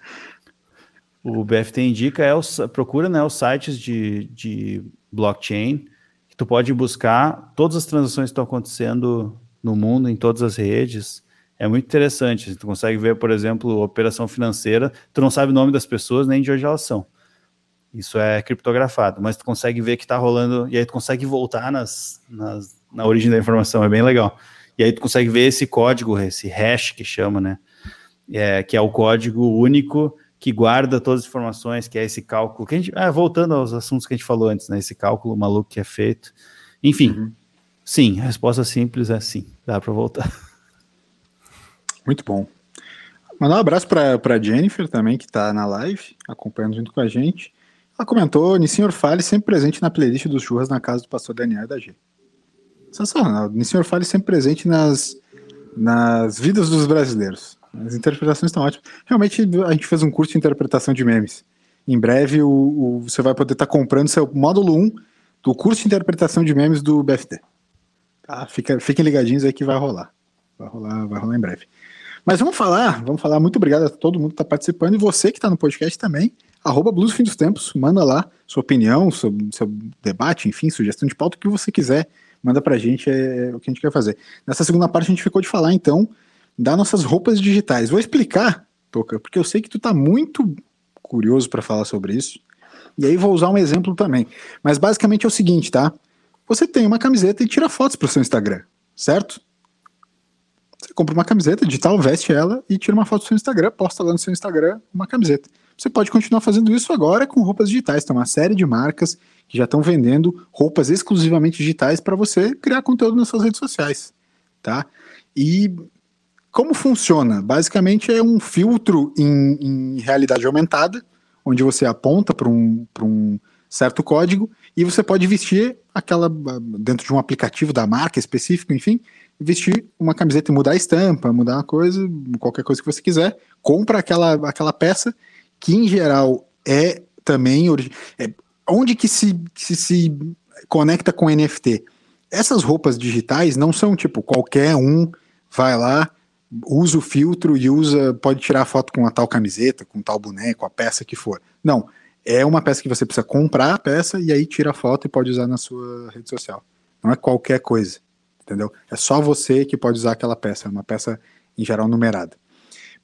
O BFT indica é o, procura né, os sites de, de blockchain que tu pode buscar todas as transações que estão acontecendo no mundo, em todas as redes. É muito interessante. Tu consegue ver, por exemplo, operação financeira, tu não sabe o nome das pessoas nem de onde elas são. Isso é criptografado, mas tu consegue ver que está rolando, e aí tu consegue voltar nas, nas, na origem da informação, é bem legal. E aí tu consegue ver esse código, esse hash que chama, né? é, que é o código único que guarda todas as informações, que é esse cálculo. Que a gente, ah, voltando aos assuntos que a gente falou antes, né? Esse cálculo maluco que é feito. Enfim, uhum. sim, a resposta simples é sim, dá para voltar. Muito bom. Mandar um abraço para a Jennifer também, que está na live, acompanhando junto com a gente. Ela comentou: Nissenhor Fale sempre presente na playlist dos churras na casa do pastor Daniel e da G. Sensacional. Nissenhor Fale sempre presente nas, nas vidas dos brasileiros. As interpretações estão ótimas. Realmente, a gente fez um curso de interpretação de memes. Em breve, o, o você vai poder estar tá comprando seu módulo 1 do curso de interpretação de memes do BFT. Tá? Fica, fiquem ligadinhos aí que vai rolar. Vai rolar, vai rolar em breve. Mas vamos falar, vamos falar. Muito obrigado a todo mundo que está participando e você que está no podcast também. Arroba Blues Fim dos Tempos, manda lá sua opinião, seu, seu debate, enfim, sugestão de pauta, o que você quiser, manda pra gente, é, é o que a gente quer fazer. Nessa segunda parte a gente ficou de falar, então, das nossas roupas digitais. Vou explicar, Toca, porque eu sei que tu tá muito curioso para falar sobre isso. E aí vou usar um exemplo também. Mas basicamente é o seguinte, tá? Você tem uma camiseta e tira fotos para o seu Instagram, certo? Você compra uma camiseta digital, veste ela e tira uma foto do seu Instagram, posta lá no seu Instagram uma camiseta. Você pode continuar fazendo isso agora com roupas digitais. Tem uma série de marcas que já estão vendendo roupas exclusivamente digitais para você criar conteúdo nas suas redes sociais, tá? E como funciona? Basicamente é um filtro em, em realidade aumentada, onde você aponta para um, um certo código e você pode vestir aquela dentro de um aplicativo da marca específico, enfim, vestir uma camiseta e mudar a estampa, mudar uma coisa, qualquer coisa que você quiser, compra aquela, aquela peça que em geral é também é, onde que se, se, se conecta com NFT. Essas roupas digitais não são tipo qualquer um vai lá, usa o filtro e usa, pode tirar foto com a tal camiseta, com tal boneco, a peça que for. Não, é uma peça que você precisa comprar a peça e aí tira a foto e pode usar na sua rede social. Não é qualquer coisa, entendeu? É só você que pode usar aquela peça, é uma peça em geral numerada.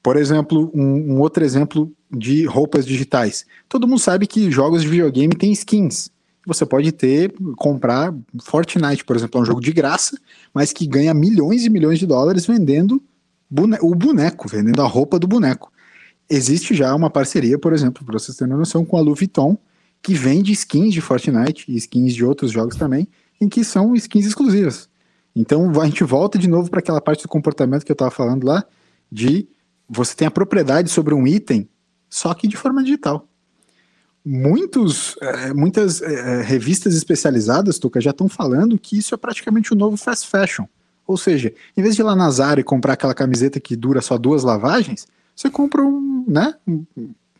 Por exemplo, um, um outro exemplo de roupas digitais. Todo mundo sabe que jogos de videogame têm skins. Você pode ter, comprar Fortnite, por exemplo, é um jogo de graça, mas que ganha milhões e milhões de dólares vendendo bone o boneco, vendendo a roupa do boneco. Existe já uma parceria, por exemplo, para vocês terem noção, com a Louis Vuitton, que vende skins de Fortnite e skins de outros jogos também, em que são skins exclusivas. Então a gente volta de novo para aquela parte do comportamento que eu estava falando lá, de você tem a propriedade sobre um item, só que de forma digital. Muitos, é, muitas é, revistas especializadas, Tuca, já estão falando que isso é praticamente o novo fast fashion. Ou seja, em vez de ir lá na Zara e comprar aquela camiseta que dura só duas lavagens, você compra um, né?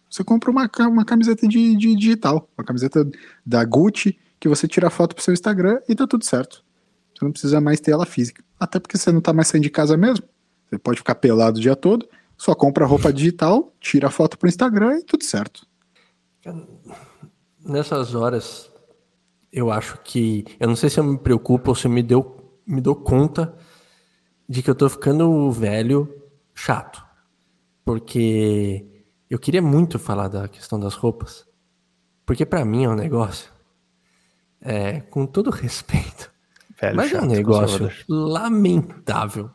Você compra uma, uma camiseta de, de digital, uma camiseta da Gucci que você tira foto pro seu Instagram e tá tudo certo. Você não precisa mais ter ela física. Até porque você não tá mais saindo de casa mesmo. Você pode ficar pelado o dia todo, só compra roupa digital, tira a foto pro Instagram e tudo certo. Nessas horas, eu acho que. Eu não sei se eu me preocupo ou se eu me, deu, me dou conta de que eu tô ficando velho chato. Porque eu queria muito falar da questão das roupas. Porque para mim é um negócio. É, com todo respeito. Velho, mas chato, é um negócio conservador. lamentável.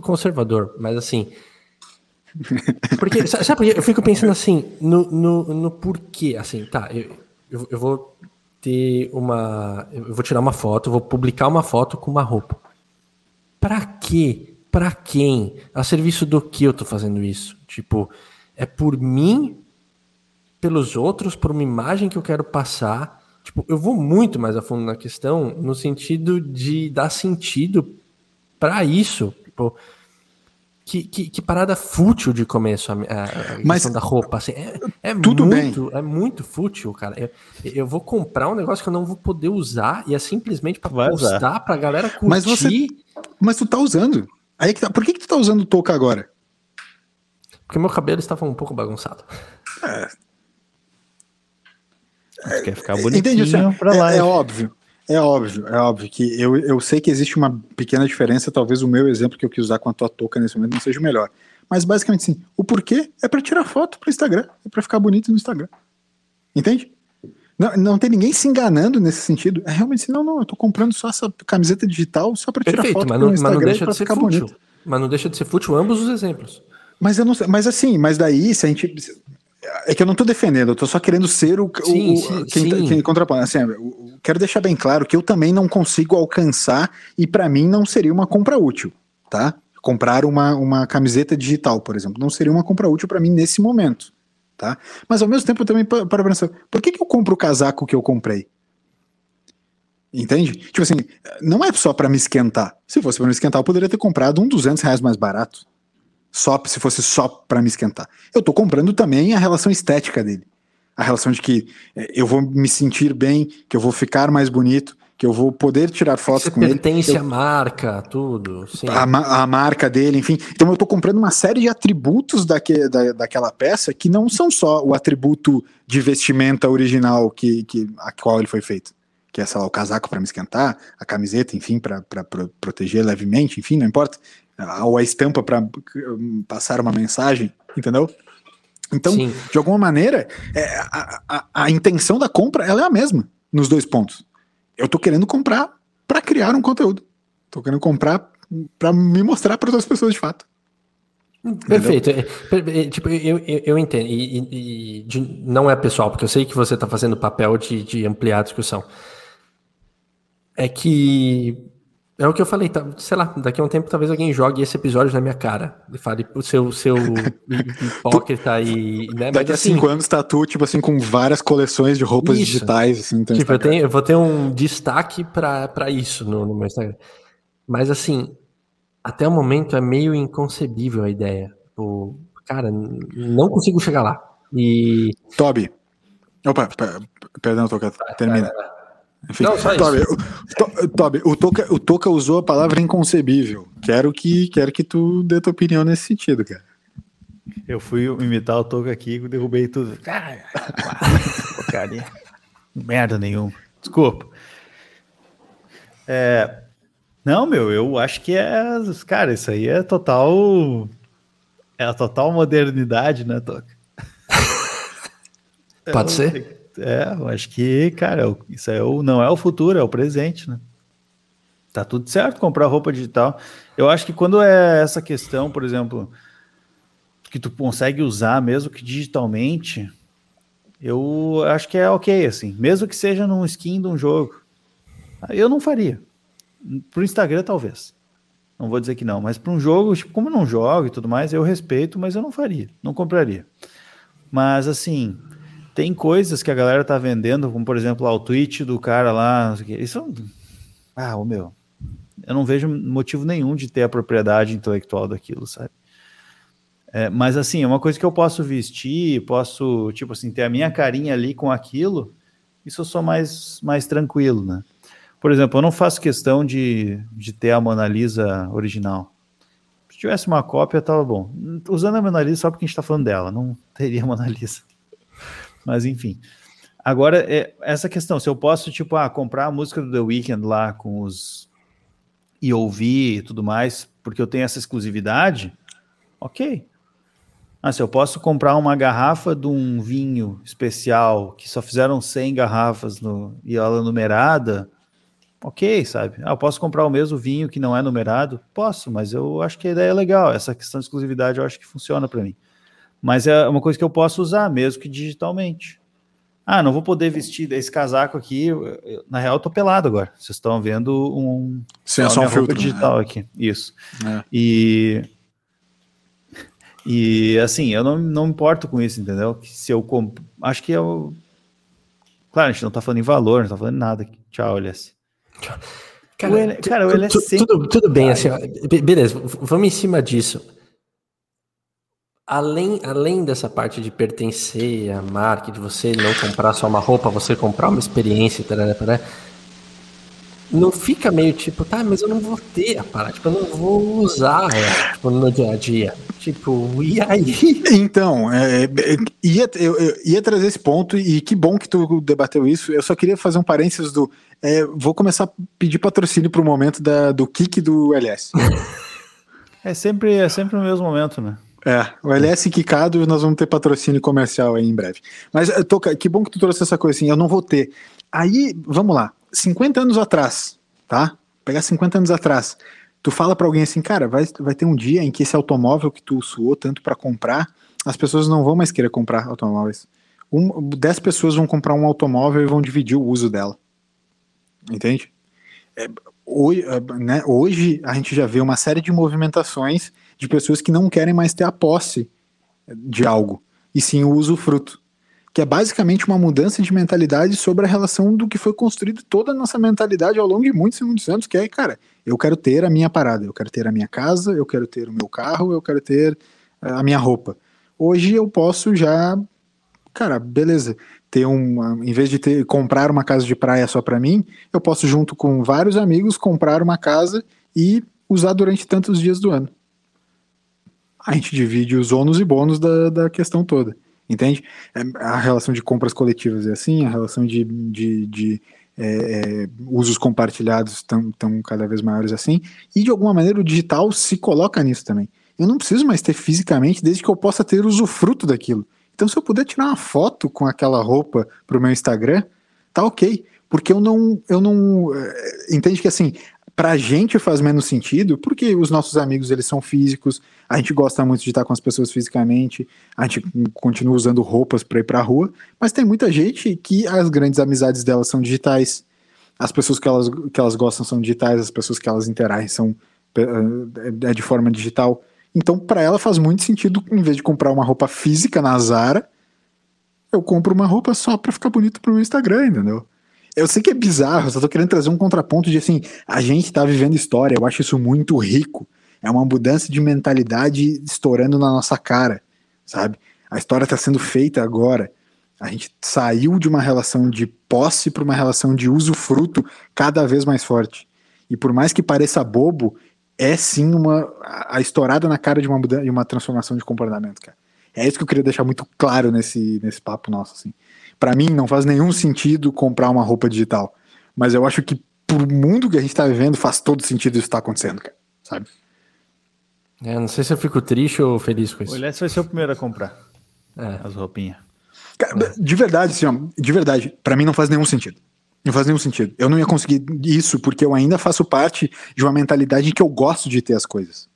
Conservador, mas assim. Porque, sabe por Eu fico pensando assim, no, no, no porquê, assim, tá, eu, eu, eu, vou ter uma. Eu vou tirar uma foto, vou publicar uma foto com uma roupa. Pra quê? Pra quem? A serviço do que eu tô fazendo isso? Tipo, é por mim, pelos outros, por uma imagem que eu quero passar. Tipo, eu vou muito mais a fundo na questão, no sentido de dar sentido para isso. Tipo, que, que, que, parada fútil de começo a, a Mas, questão da roupa. Assim, é, é tudo muito, bem. É muito fútil, cara. Eu, eu, vou comprar um negócio que eu não vou poder usar e é simplesmente para postar usar. pra galera curtir. Mas, você, mas tu tá usando. Aí que tá, por que, que tu tá usando touca agora? Porque meu cabelo estava um pouco bagunçado. É. quer ficar bonitinho Entendi, assim, pra lá. É, é óbvio. É óbvio, é óbvio que eu, eu sei que existe uma pequena diferença, talvez o meu exemplo que eu quis usar com a tua touca nesse momento não seja o melhor. Mas basicamente sim, o porquê é para tirar foto pro Instagram, é para ficar bonito no Instagram. Entende? Não, não tem ninguém se enganando nesse sentido. É realmente assim, não, não, eu tô comprando só essa camiseta digital só para tirar Perfeito, foto mas não, mas não deixa de ser fútil. Bonito. Mas não deixa de ser fútil ambos os exemplos. Mas eu não sei, mas assim, mas daí se a gente é que eu não estou defendendo, eu estou só querendo ser o, sim, o sim, quem, sim. quem contrapõe. Assim, eu quero deixar bem claro que eu também não consigo alcançar e para mim não seria uma compra útil, tá? Comprar uma, uma camiseta digital, por exemplo, não seria uma compra útil para mim nesse momento, tá? Mas ao mesmo tempo eu também para pensar, por que, que eu compro o casaco que eu comprei? Entende? Tipo assim, não é só para me esquentar. Se fosse para me esquentar, eu poderia ter comprado um 200 reais mais barato só se fosse só para me esquentar. Eu estou comprando também a relação estética dele. A relação de que é, eu vou me sentir bem, que eu vou ficar mais bonito, que eu vou poder tirar fotos Você com ele. pertence eu... à marca, tudo. A, a, marca dele, enfim. Então eu estou comprando uma série de atributos daque, da, daquela peça que não são só o atributo de vestimenta original que, que a qual ele foi feito. Que é, sei lá, o casaco para me esquentar, a camiseta, enfim, para pro, proteger levemente, enfim, não importa ou a estampa para passar uma mensagem, entendeu? Então, Sim. de alguma maneira, é, a, a, a, intenção da compra ela é a mesma nos dois pontos. Eu tô querendo comprar para criar um conteúdo. Tô querendo comprar para me mostrar para outras pessoas de fato. Perfeito. É, é, tipo, eu, eu, eu entendo. E, e, e de, não é pessoal, porque eu sei que você está fazendo papel de, de ampliar a discussão. É que É o que eu falei, tá, sei lá, daqui a um tempo talvez alguém jogue esse episódio na minha cara. E fale o seu, seu hipócrita e. Né? Daqui a assim, cinco anos tá tu, tipo assim, com várias coleções de roupas isso. digitais. Assim, tipo, eu, tenho, eu vou ter um destaque para isso no, no meu Instagram. Mas assim, até o momento é meio inconcebível a ideia. O, cara, não consigo chegar lá. E. Toby. Opa, perdão, Toca, termina. Vai, vai, vai. Enfim, não, Toby, o, Toby, o, Toca, o Toca usou a palavra inconcebível. Quero que, quero que tu dê tua opinião nesse sentido, cara. Eu fui imitar o Toca aqui e derrubei tudo. porcaria. Merda nenhuma. Desculpa. É, não, meu, eu acho que é. Cara, isso aí é total. É a total modernidade, né, Toca? Pode ser? É, eu acho que, cara, isso é não é o futuro, é o presente, né? Tá tudo certo comprar roupa digital. Eu acho que quando é essa questão, por exemplo, que tu consegue usar mesmo que digitalmente, eu acho que é ok, assim. Mesmo que seja num skin de um jogo. Eu não faria. Pro Instagram, talvez. Não vou dizer que não, mas para um jogo, tipo, como eu não jogo e tudo mais, eu respeito, mas eu não faria, não compraria. Mas assim, tem coisas que a galera tá vendendo, como por exemplo o tweet do cara lá. Isso. Ah, o meu. Eu não vejo motivo nenhum de ter a propriedade intelectual daquilo, sabe? É, mas assim, é uma coisa que eu posso vestir, posso, tipo assim, ter a minha carinha ali com aquilo, isso eu sou mais, mais tranquilo, né? Por exemplo, eu não faço questão de, de ter a Mona Lisa original. Se tivesse uma cópia, tava bom. Usando a Mona Lisa só porque a gente tá falando dela, não teria a Mona Lisa. Mas enfim. Agora, é, essa questão, se eu posso, tipo, ah, comprar a música do The Weeknd lá com os. e ouvir e tudo mais, porque eu tenho essa exclusividade, ok. Ah, se eu posso comprar uma garrafa de um vinho especial que só fizeram 100 garrafas no, e ela numerada, ok, sabe? Ah, eu posso comprar o mesmo vinho que não é numerado? Posso, mas eu acho que a ideia é legal. Essa questão de exclusividade eu acho que funciona para mim. Mas é uma coisa que eu posso usar, mesmo que digitalmente. Ah, não vou poder vestir esse casaco aqui. Eu, na real, eu tô pelado agora. Vocês estão vendo um. Sem é só um filtro digital né? aqui. Isso. É. E. E assim, eu não, não me importo com isso, entendeu? Se eu comp... Acho que eu. Claro, a gente não tá falando em valor, não tá falando em nada aqui. Tchau, LS. Cara, o L... cara, o LS sempre... tudo, tudo bem, assim, ó, beleza, vamos em cima disso além, além dessa parte de pertencer à marca, de você não comprar só uma roupa, você comprar uma experiência, tarará, tarará, não fica meio tipo, tá, mas eu não vou ter a parada, tipo, eu não vou usar ela tipo, no dia a dia. Tipo, e aí? Então, é, é, ia, eu, eu, ia trazer esse ponto e que bom que tu debateu isso. Eu só queria fazer um parênteses do. É, vou começar a pedir patrocínio pro momento da, do kick do LS. é sempre, é sempre no mesmo momento, né? É, o LS quicado nós vamos ter patrocínio comercial aí em breve. Mas eh, Toca, que bom que tu trouxe essa coisa assim, eu não vou ter. Aí, vamos lá, 50 anos atrás, tá? Pegar 50 anos atrás, tu fala para alguém assim, cara, vai, vai ter um dia em que esse automóvel que tu suou tanto para comprar, as pessoas não vão mais querer comprar automóveis. Um, 10 pessoas vão comprar um automóvel e vão dividir o uso dela. Entende? É, hoje, eh, né, hoje a gente já vê uma série de movimentações de pessoas que não querem mais ter a posse de algo, e sim o usufruto. Que é basicamente uma mudança de mentalidade sobre a relação do que foi construído toda a nossa mentalidade ao longo de muitos e muitos anos, que é, cara, eu quero ter a minha parada, eu quero ter a minha casa, eu quero ter o meu carro, eu quero ter eh, a minha roupa. Hoje eu posso já, cara, beleza, ter uma, em vez de ter comprar uma casa de praia só para mim, eu posso junto com vários amigos comprar uma casa e usar durante tantos dias do ano a gente divide os ônus e bônus da, da questão toda. Entende? É, a relação de compras coletivas é assim, a relação de, de, de é, é, usos compartilhados estão cada vez maiores assim, e de alguma maneira o digital se coloca nisso também. Eu não preciso mais ter fisicamente, desde que eu possa ter usufruto daquilo. Então, se eu puder tirar uma foto com aquela roupa para o meu Instagram, tá ok. Porque eu não, eu não. É, entende que assim, Pra gente faz menos sentido, porque os nossos amigos eles são físicos, a gente gosta muito de estar com as pessoas fisicamente, a gente continua usando roupas para ir pra rua, mas tem muita gente que as grandes amizades delas são digitais. as pessoas que elas, que elas gostam são digitais, as pessoas que elas interagem são é, é de forma digital. Então, para ela faz muito sentido, em vez de comprar uma roupa física na Zara, eu compro uma roupa só para ficar bonito pro meu Instagram, entendeu? Eu sei que é bizarro, só tô querendo trazer um contraponto de assim, a gente tá vivendo história, eu acho isso muito rico. É uma mudança de mentalidade estourando na nossa cara, sabe? A história tá sendo feita agora. A gente saiu de uma relação de posse para uma relação de usufruto cada vez mais forte. E por mais que pareça bobo, é sim uma a estourada na cara de uma mudança, e uma transformação de comportamento, cara. É isso que eu queria deixar muito claro nesse, nesse papo nosso, assim. Para mim não faz nenhum sentido comprar uma roupa digital, mas eu acho que pro mundo que a gente tá vivendo faz todo sentido isso tá acontecendo, cara, sabe? É, não sei se eu fico triste ou feliz com isso. O Elias vai ser o primeiro a comprar é. as roupinhas. De verdade, assim, ó, de verdade, para mim não faz nenhum sentido. Não faz nenhum sentido. Eu não ia conseguir isso porque eu ainda faço parte de uma mentalidade que eu gosto de ter as coisas.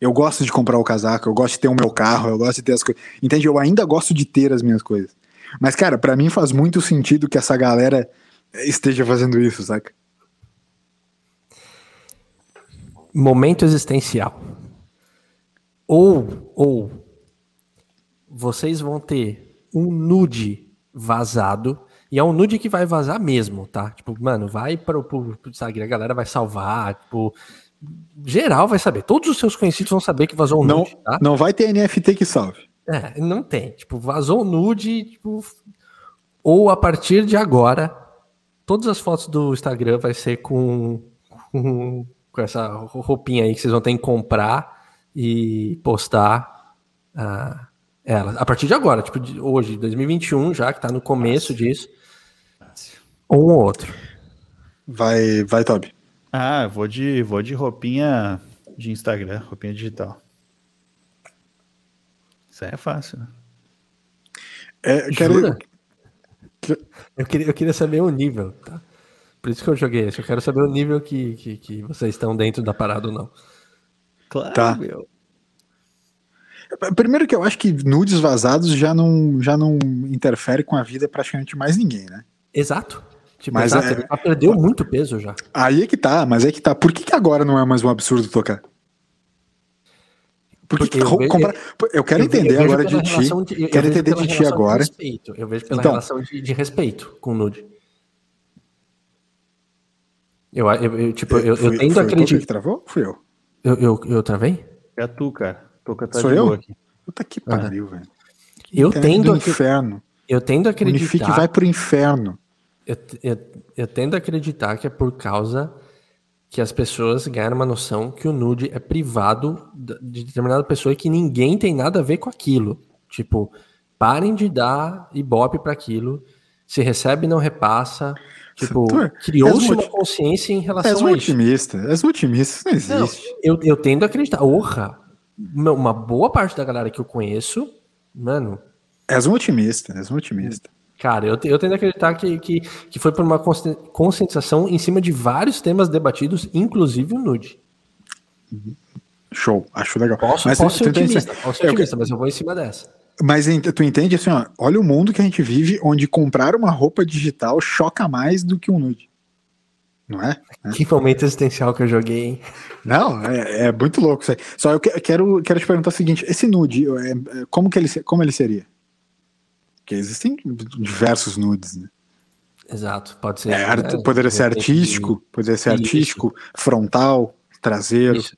Eu gosto de comprar o casaco, eu gosto de ter o meu carro, eu gosto de ter as coisas. Entende? Eu ainda gosto de ter as minhas coisas. Mas, cara, para mim faz muito sentido que essa galera esteja fazendo isso, saca? Momento existencial. Ou, ou, vocês vão ter um nude vazado e é um nude que vai vazar mesmo, tá? Tipo, mano, vai para pro, pro Instagram, a galera vai salvar, tipo, geral vai saber. Todos os seus conhecidos vão saber que vazou um não, nude, tá? Não vai ter NFT que salve. É, não tem. Tipo, vazou nude, tipo, ou a partir de agora, todas as fotos do Instagram vai ser com, com, com essa roupinha aí que vocês vão ter que comprar e postar. Uh, ela. A partir de agora, tipo, de hoje, 2021, já que tá no começo Nossa. disso. Ou um outro. Vai, vai, Toby. Ah, vou de, vou de roupinha de Instagram, roupinha digital. Isso aí é fácil, né? É, quero... Eu, queria, eu queria saber o nível, tá? Por isso que eu joguei esse. Eu quero saber o nível que, que, que vocês estão dentro da parada ou não. Claro, tá. meu. Primeiro que eu acho que nudes vazados já não, já não interfere com a vida praticamente mais ninguém, né? Exato. Tipo, mas exato, é... ele já perdeu muito peso já. Aí é que tá, mas é que tá. Por que, que agora não é mais um absurdo tocar? Porque, Porque eu, vejo, comprar... eu quero eu entender eu agora de ti. De, quero entender de ti agora. De eu vejo pela então, relação de, de, respeito com o nude. Eu, eu, tipo, eu, eu, tendo a acreditar. que travou? Fui eu. Eu, eu, eu travei? É tu, cara. Toca tá Sou eu? Aqui. Puta que pariu, velho. Eu tendo a inferno. Eu tendo a acreditar. Unifique vai pro inferno. Eu, eu, eu tendo a acreditar que é por causa que as pessoas ganharam uma noção que o nude é privado de determinada pessoa e que ninguém tem nada a ver com aquilo. Tipo, parem de dar ibope para aquilo. Se recebe, não repassa. Tipo, criou-se uma consciência em relação és a isso. Otimista, és otimista, isso não existe. Não, eu, eu tendo a acreditar. Orra, uma boa parte da galera que eu conheço, mano. És um otimista, és um otimista. Cara, eu, eu tendo a acreditar que, que, que foi por uma conscientização em cima de vários temas debatidos, inclusive o nude. Show, acho legal. Posso, mas, posso ser otimista, posso ser otimista, mas eu vou em cima dessa. Mas tu entende assim, ó, olha o mundo que a gente vive, onde comprar uma roupa digital choca mais do que um nude. Não é? é? Que momento existencial que eu joguei, hein? Não, é, é muito louco isso aí. Só eu quero, quero te perguntar o seguinte: esse nude, é, é, como, que ele, como ele seria? Porque existem diversos nudes, né? Exato, pode ser. É, art, né? poderia ser artístico, poderia ser artístico, frontal, traseiro. Isso.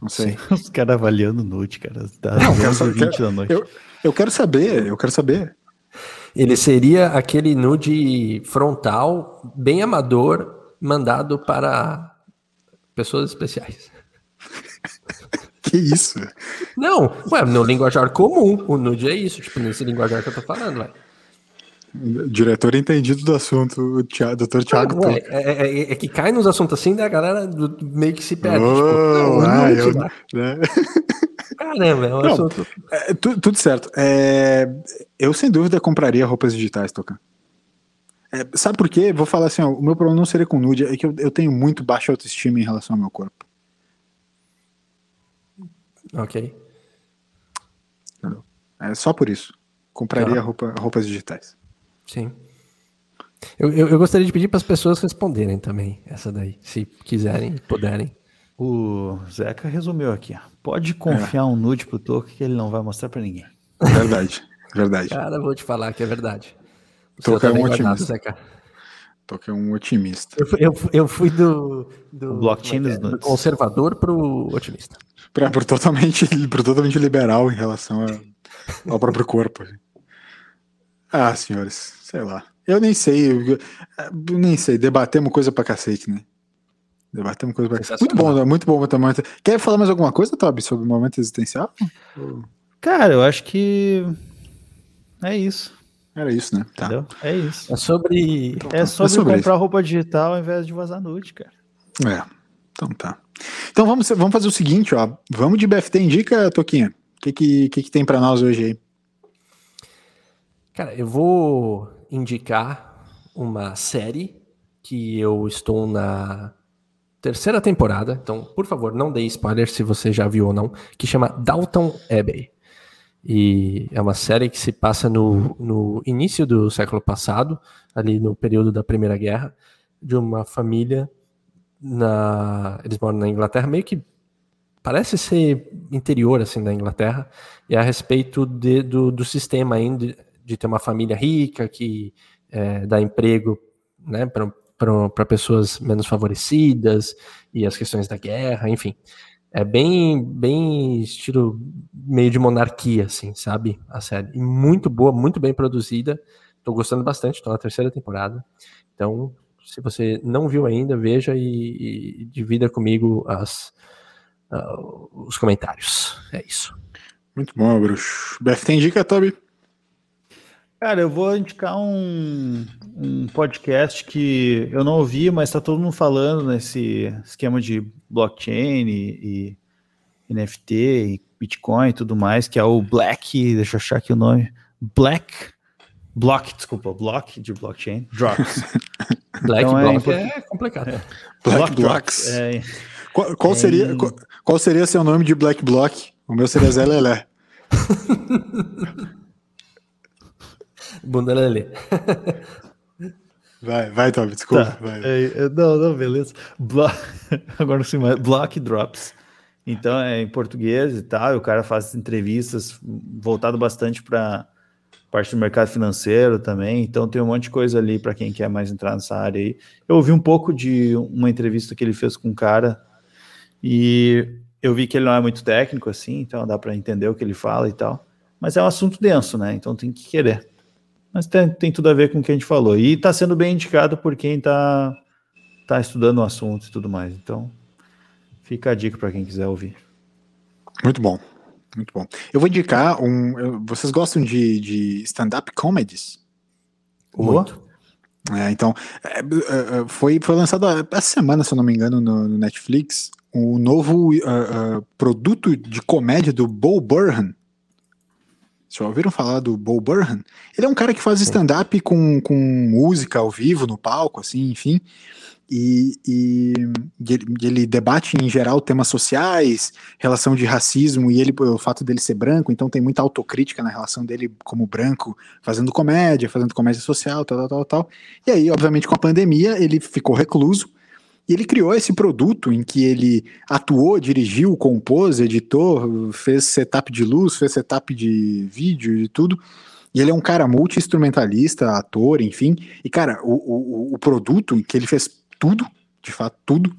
Não sei. Os caras avaliando nude, cara. Tá não, quero, quero, eu, eu quero saber, eu quero saber. Ele seria aquele nude frontal, bem amador, mandado para pessoas especiais. Que isso? Não, ué, no linguajar comum, o nude é isso, tipo, nesse linguajar que eu tô falando, ué. Diretor entendido do assunto, o doutor Thiago. Ué, é, é, é, que cai nos assuntos assim, né? A galera meio que se perde. Oh, tipo, não, ah, eu, né? Caramba, é um não, assunto. É, tudo certo. É, eu, sem dúvida, compraria roupas digitais, Tocan. É, sabe por quê? Vou falar assim, ó, o meu problema não seria com nude, é que eu, eu tenho muito baixa autoestima em relação ao meu corpo. Ok. É só por isso. Compraria roupa, roupas digitais. Sim. Eu, eu, eu gostaria de pedir para as pessoas responderem também essa daí, se quiserem, puderem. O Zeca resumiu aqui. Ó. Pode confiar é. um nude pro Toco que ele não vai mostrar para ninguém. Verdade, verdade. Cara, vou te falar que é verdade. Toco é um otimista. Zeca. Toco é um otimista. Eu, eu, eu fui do, do, blockchain é, do conservador pro otimista. Para pro totalmente, pro totalmente liberal em relação a, ao próprio corpo. Ah, senhores, sei lá. Eu nem sei, eu, eu nem sei, debatemos coisa pra cacete, né? Debatemos coisa pra cacete. Muito bom, muito bom também. Quer falar mais alguma coisa, Toby, sobre o momento existencial? Cara, eu acho que é isso. Era isso, né? Tá. Entendeu? É isso. É sobre. Então, é sobre, é sobre comprar isso. roupa digital ao invés de vazar nude, cara. É. Então tá. Então vamos, vamos fazer o seguinte, ó. Vamos de BFT Indica, Toquinha. O que, que, que, que tem para nós hoje aí? Cara, eu vou indicar uma série que eu estou na terceira temporada, então, por favor, não dê spoiler se você já viu ou não, que chama Dalton Abbey. E é uma série que se passa no, no início do século passado, ali no período da Primeira Guerra, de uma família na eles moram na Inglaterra, meio que parece ser interior assim da Inglaterra, e é a respeito de, do, do sistema ainda de ter uma família rica que é, dá emprego né, para pessoas menos favorecidas e as questões da guerra, enfim. É bem, bem estilo meio de monarquia, assim, sabe? A série. E muito boa, muito bem produzida. Estou gostando bastante, estou na terceira temporada. Então, se você não viu ainda, veja e, e divida comigo as, uh, os comentários. É isso. Muito bom, bruxo. Beth, tem dica, Toby? Cara, eu vou indicar um, um podcast que eu não ouvi, mas está todo mundo falando nesse esquema de blockchain e, e, NFT e Bitcoin e tudo mais, que é o Black, deixa eu achar aqui o nome, Black, Block, desculpa, Block de blockchain, Drops. Black então, Block é, é complicado. É. Black Block Blocks. É, qual, qual é, seria, qual, qual, seria seu nome de Black Block? O meu seria Zé Lelé. Bunda Lelê. Vai, vai, Toby, desculpa. Tá. Vai. É, não, não, beleza. Blo... Agora sim, Block Drops. Então é em português e tal, e o cara faz entrevistas voltado bastante para parte do mercado financeiro também. Então tem um monte de coisa ali para quem quer mais entrar nessa área aí. Eu ouvi um pouco de uma entrevista que ele fez com um cara e eu vi que ele não é muito técnico assim, então dá para entender o que ele fala e tal. Mas é um assunto denso, né? Então tem que querer. Mas tem, tem tudo a ver com o que a gente falou. E está sendo bem indicado por quem está tá estudando o assunto e tudo mais. Então, fica a dica para quem quiser ouvir. Muito bom. Muito bom. Eu vou indicar um. Vocês gostam de, de stand-up comedies? Muito. É, então, é, é, é foi, foi lançado essa semana, se eu não me engano, no, no Netflix, o um novo uh, uh, produto de comédia do Bo Burnham, já ouviram falar do Bo Burnham? Ele é um cara que faz stand-up com, com música ao vivo no palco, assim, enfim. E, e, ele, ele, debate em geral temas sociais, relação de racismo e ele o fato dele ser branco, então tem muita autocrítica na relação dele como branco, fazendo comédia, fazendo comédia social, tal, tal, tal, tal. E aí, obviamente, com a pandemia, ele ficou recluso e ele criou esse produto em que ele atuou, dirigiu, compôs, editou, fez setup de luz, fez setup de vídeo e tudo. E ele é um cara multi-instrumentalista, ator, enfim. E, cara, o, o, o produto que ele fez tudo, de fato, tudo,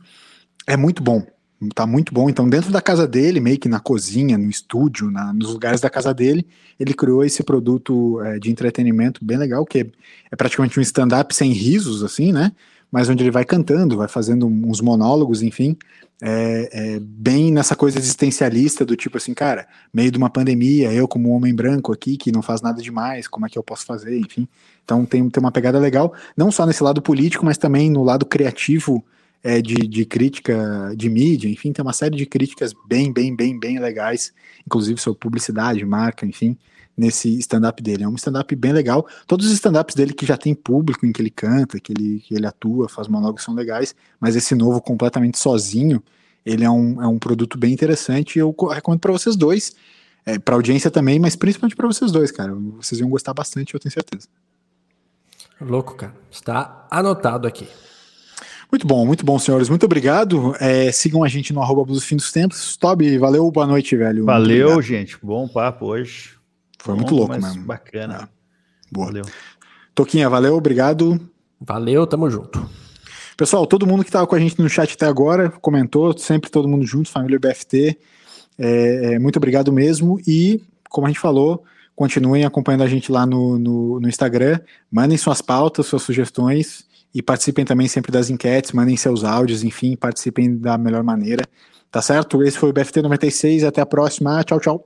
é muito bom. Tá muito bom. Então, dentro da casa dele, meio que na cozinha, no estúdio, na, nos lugares da casa dele, ele criou esse produto é, de entretenimento bem legal, que é, é praticamente um stand-up sem risos, assim, né? Mas onde ele vai cantando, vai fazendo uns monólogos, enfim, é, é, bem nessa coisa existencialista do tipo assim, cara, meio de uma pandemia, eu como um homem branco aqui que não faz nada demais, como é que eu posso fazer, enfim. Então tem, tem uma pegada legal, não só nesse lado político, mas também no lado criativo é, de, de crítica de mídia, enfim, tem uma série de críticas bem, bem, bem, bem legais, inclusive sobre publicidade, marca, enfim nesse stand-up dele. É um stand-up bem legal. Todos os stand-ups dele que já tem público, em que ele canta, que ele, que ele atua, faz monólogos, são legais, mas esse novo, completamente sozinho, ele é um, é um produto bem interessante e eu recomendo para vocês dois, é, para audiência também, mas principalmente para vocês dois, cara. Vocês iam gostar bastante, eu tenho certeza. Louco, cara. Está anotado aqui. Muito bom, muito bom, senhores. Muito obrigado. É, sigam a gente no arroba dos Fim dos Tempos. Toby, valeu, boa noite, velho. Valeu, gente. Bom papo hoje. Foi bom, muito louco mesmo. Bacana. É. Boa. Valeu. Toquinha, valeu, obrigado. Valeu, tamo junto. Pessoal, todo mundo que estava com a gente no chat até agora, comentou, sempre todo mundo junto, família BFT. É, é, muito obrigado mesmo. E, como a gente falou, continuem acompanhando a gente lá no, no, no Instagram. Mandem suas pautas, suas sugestões e participem também sempre das enquetes, mandem seus áudios, enfim, participem da melhor maneira. Tá certo? Esse foi o BFT 96, até a próxima. Tchau, tchau.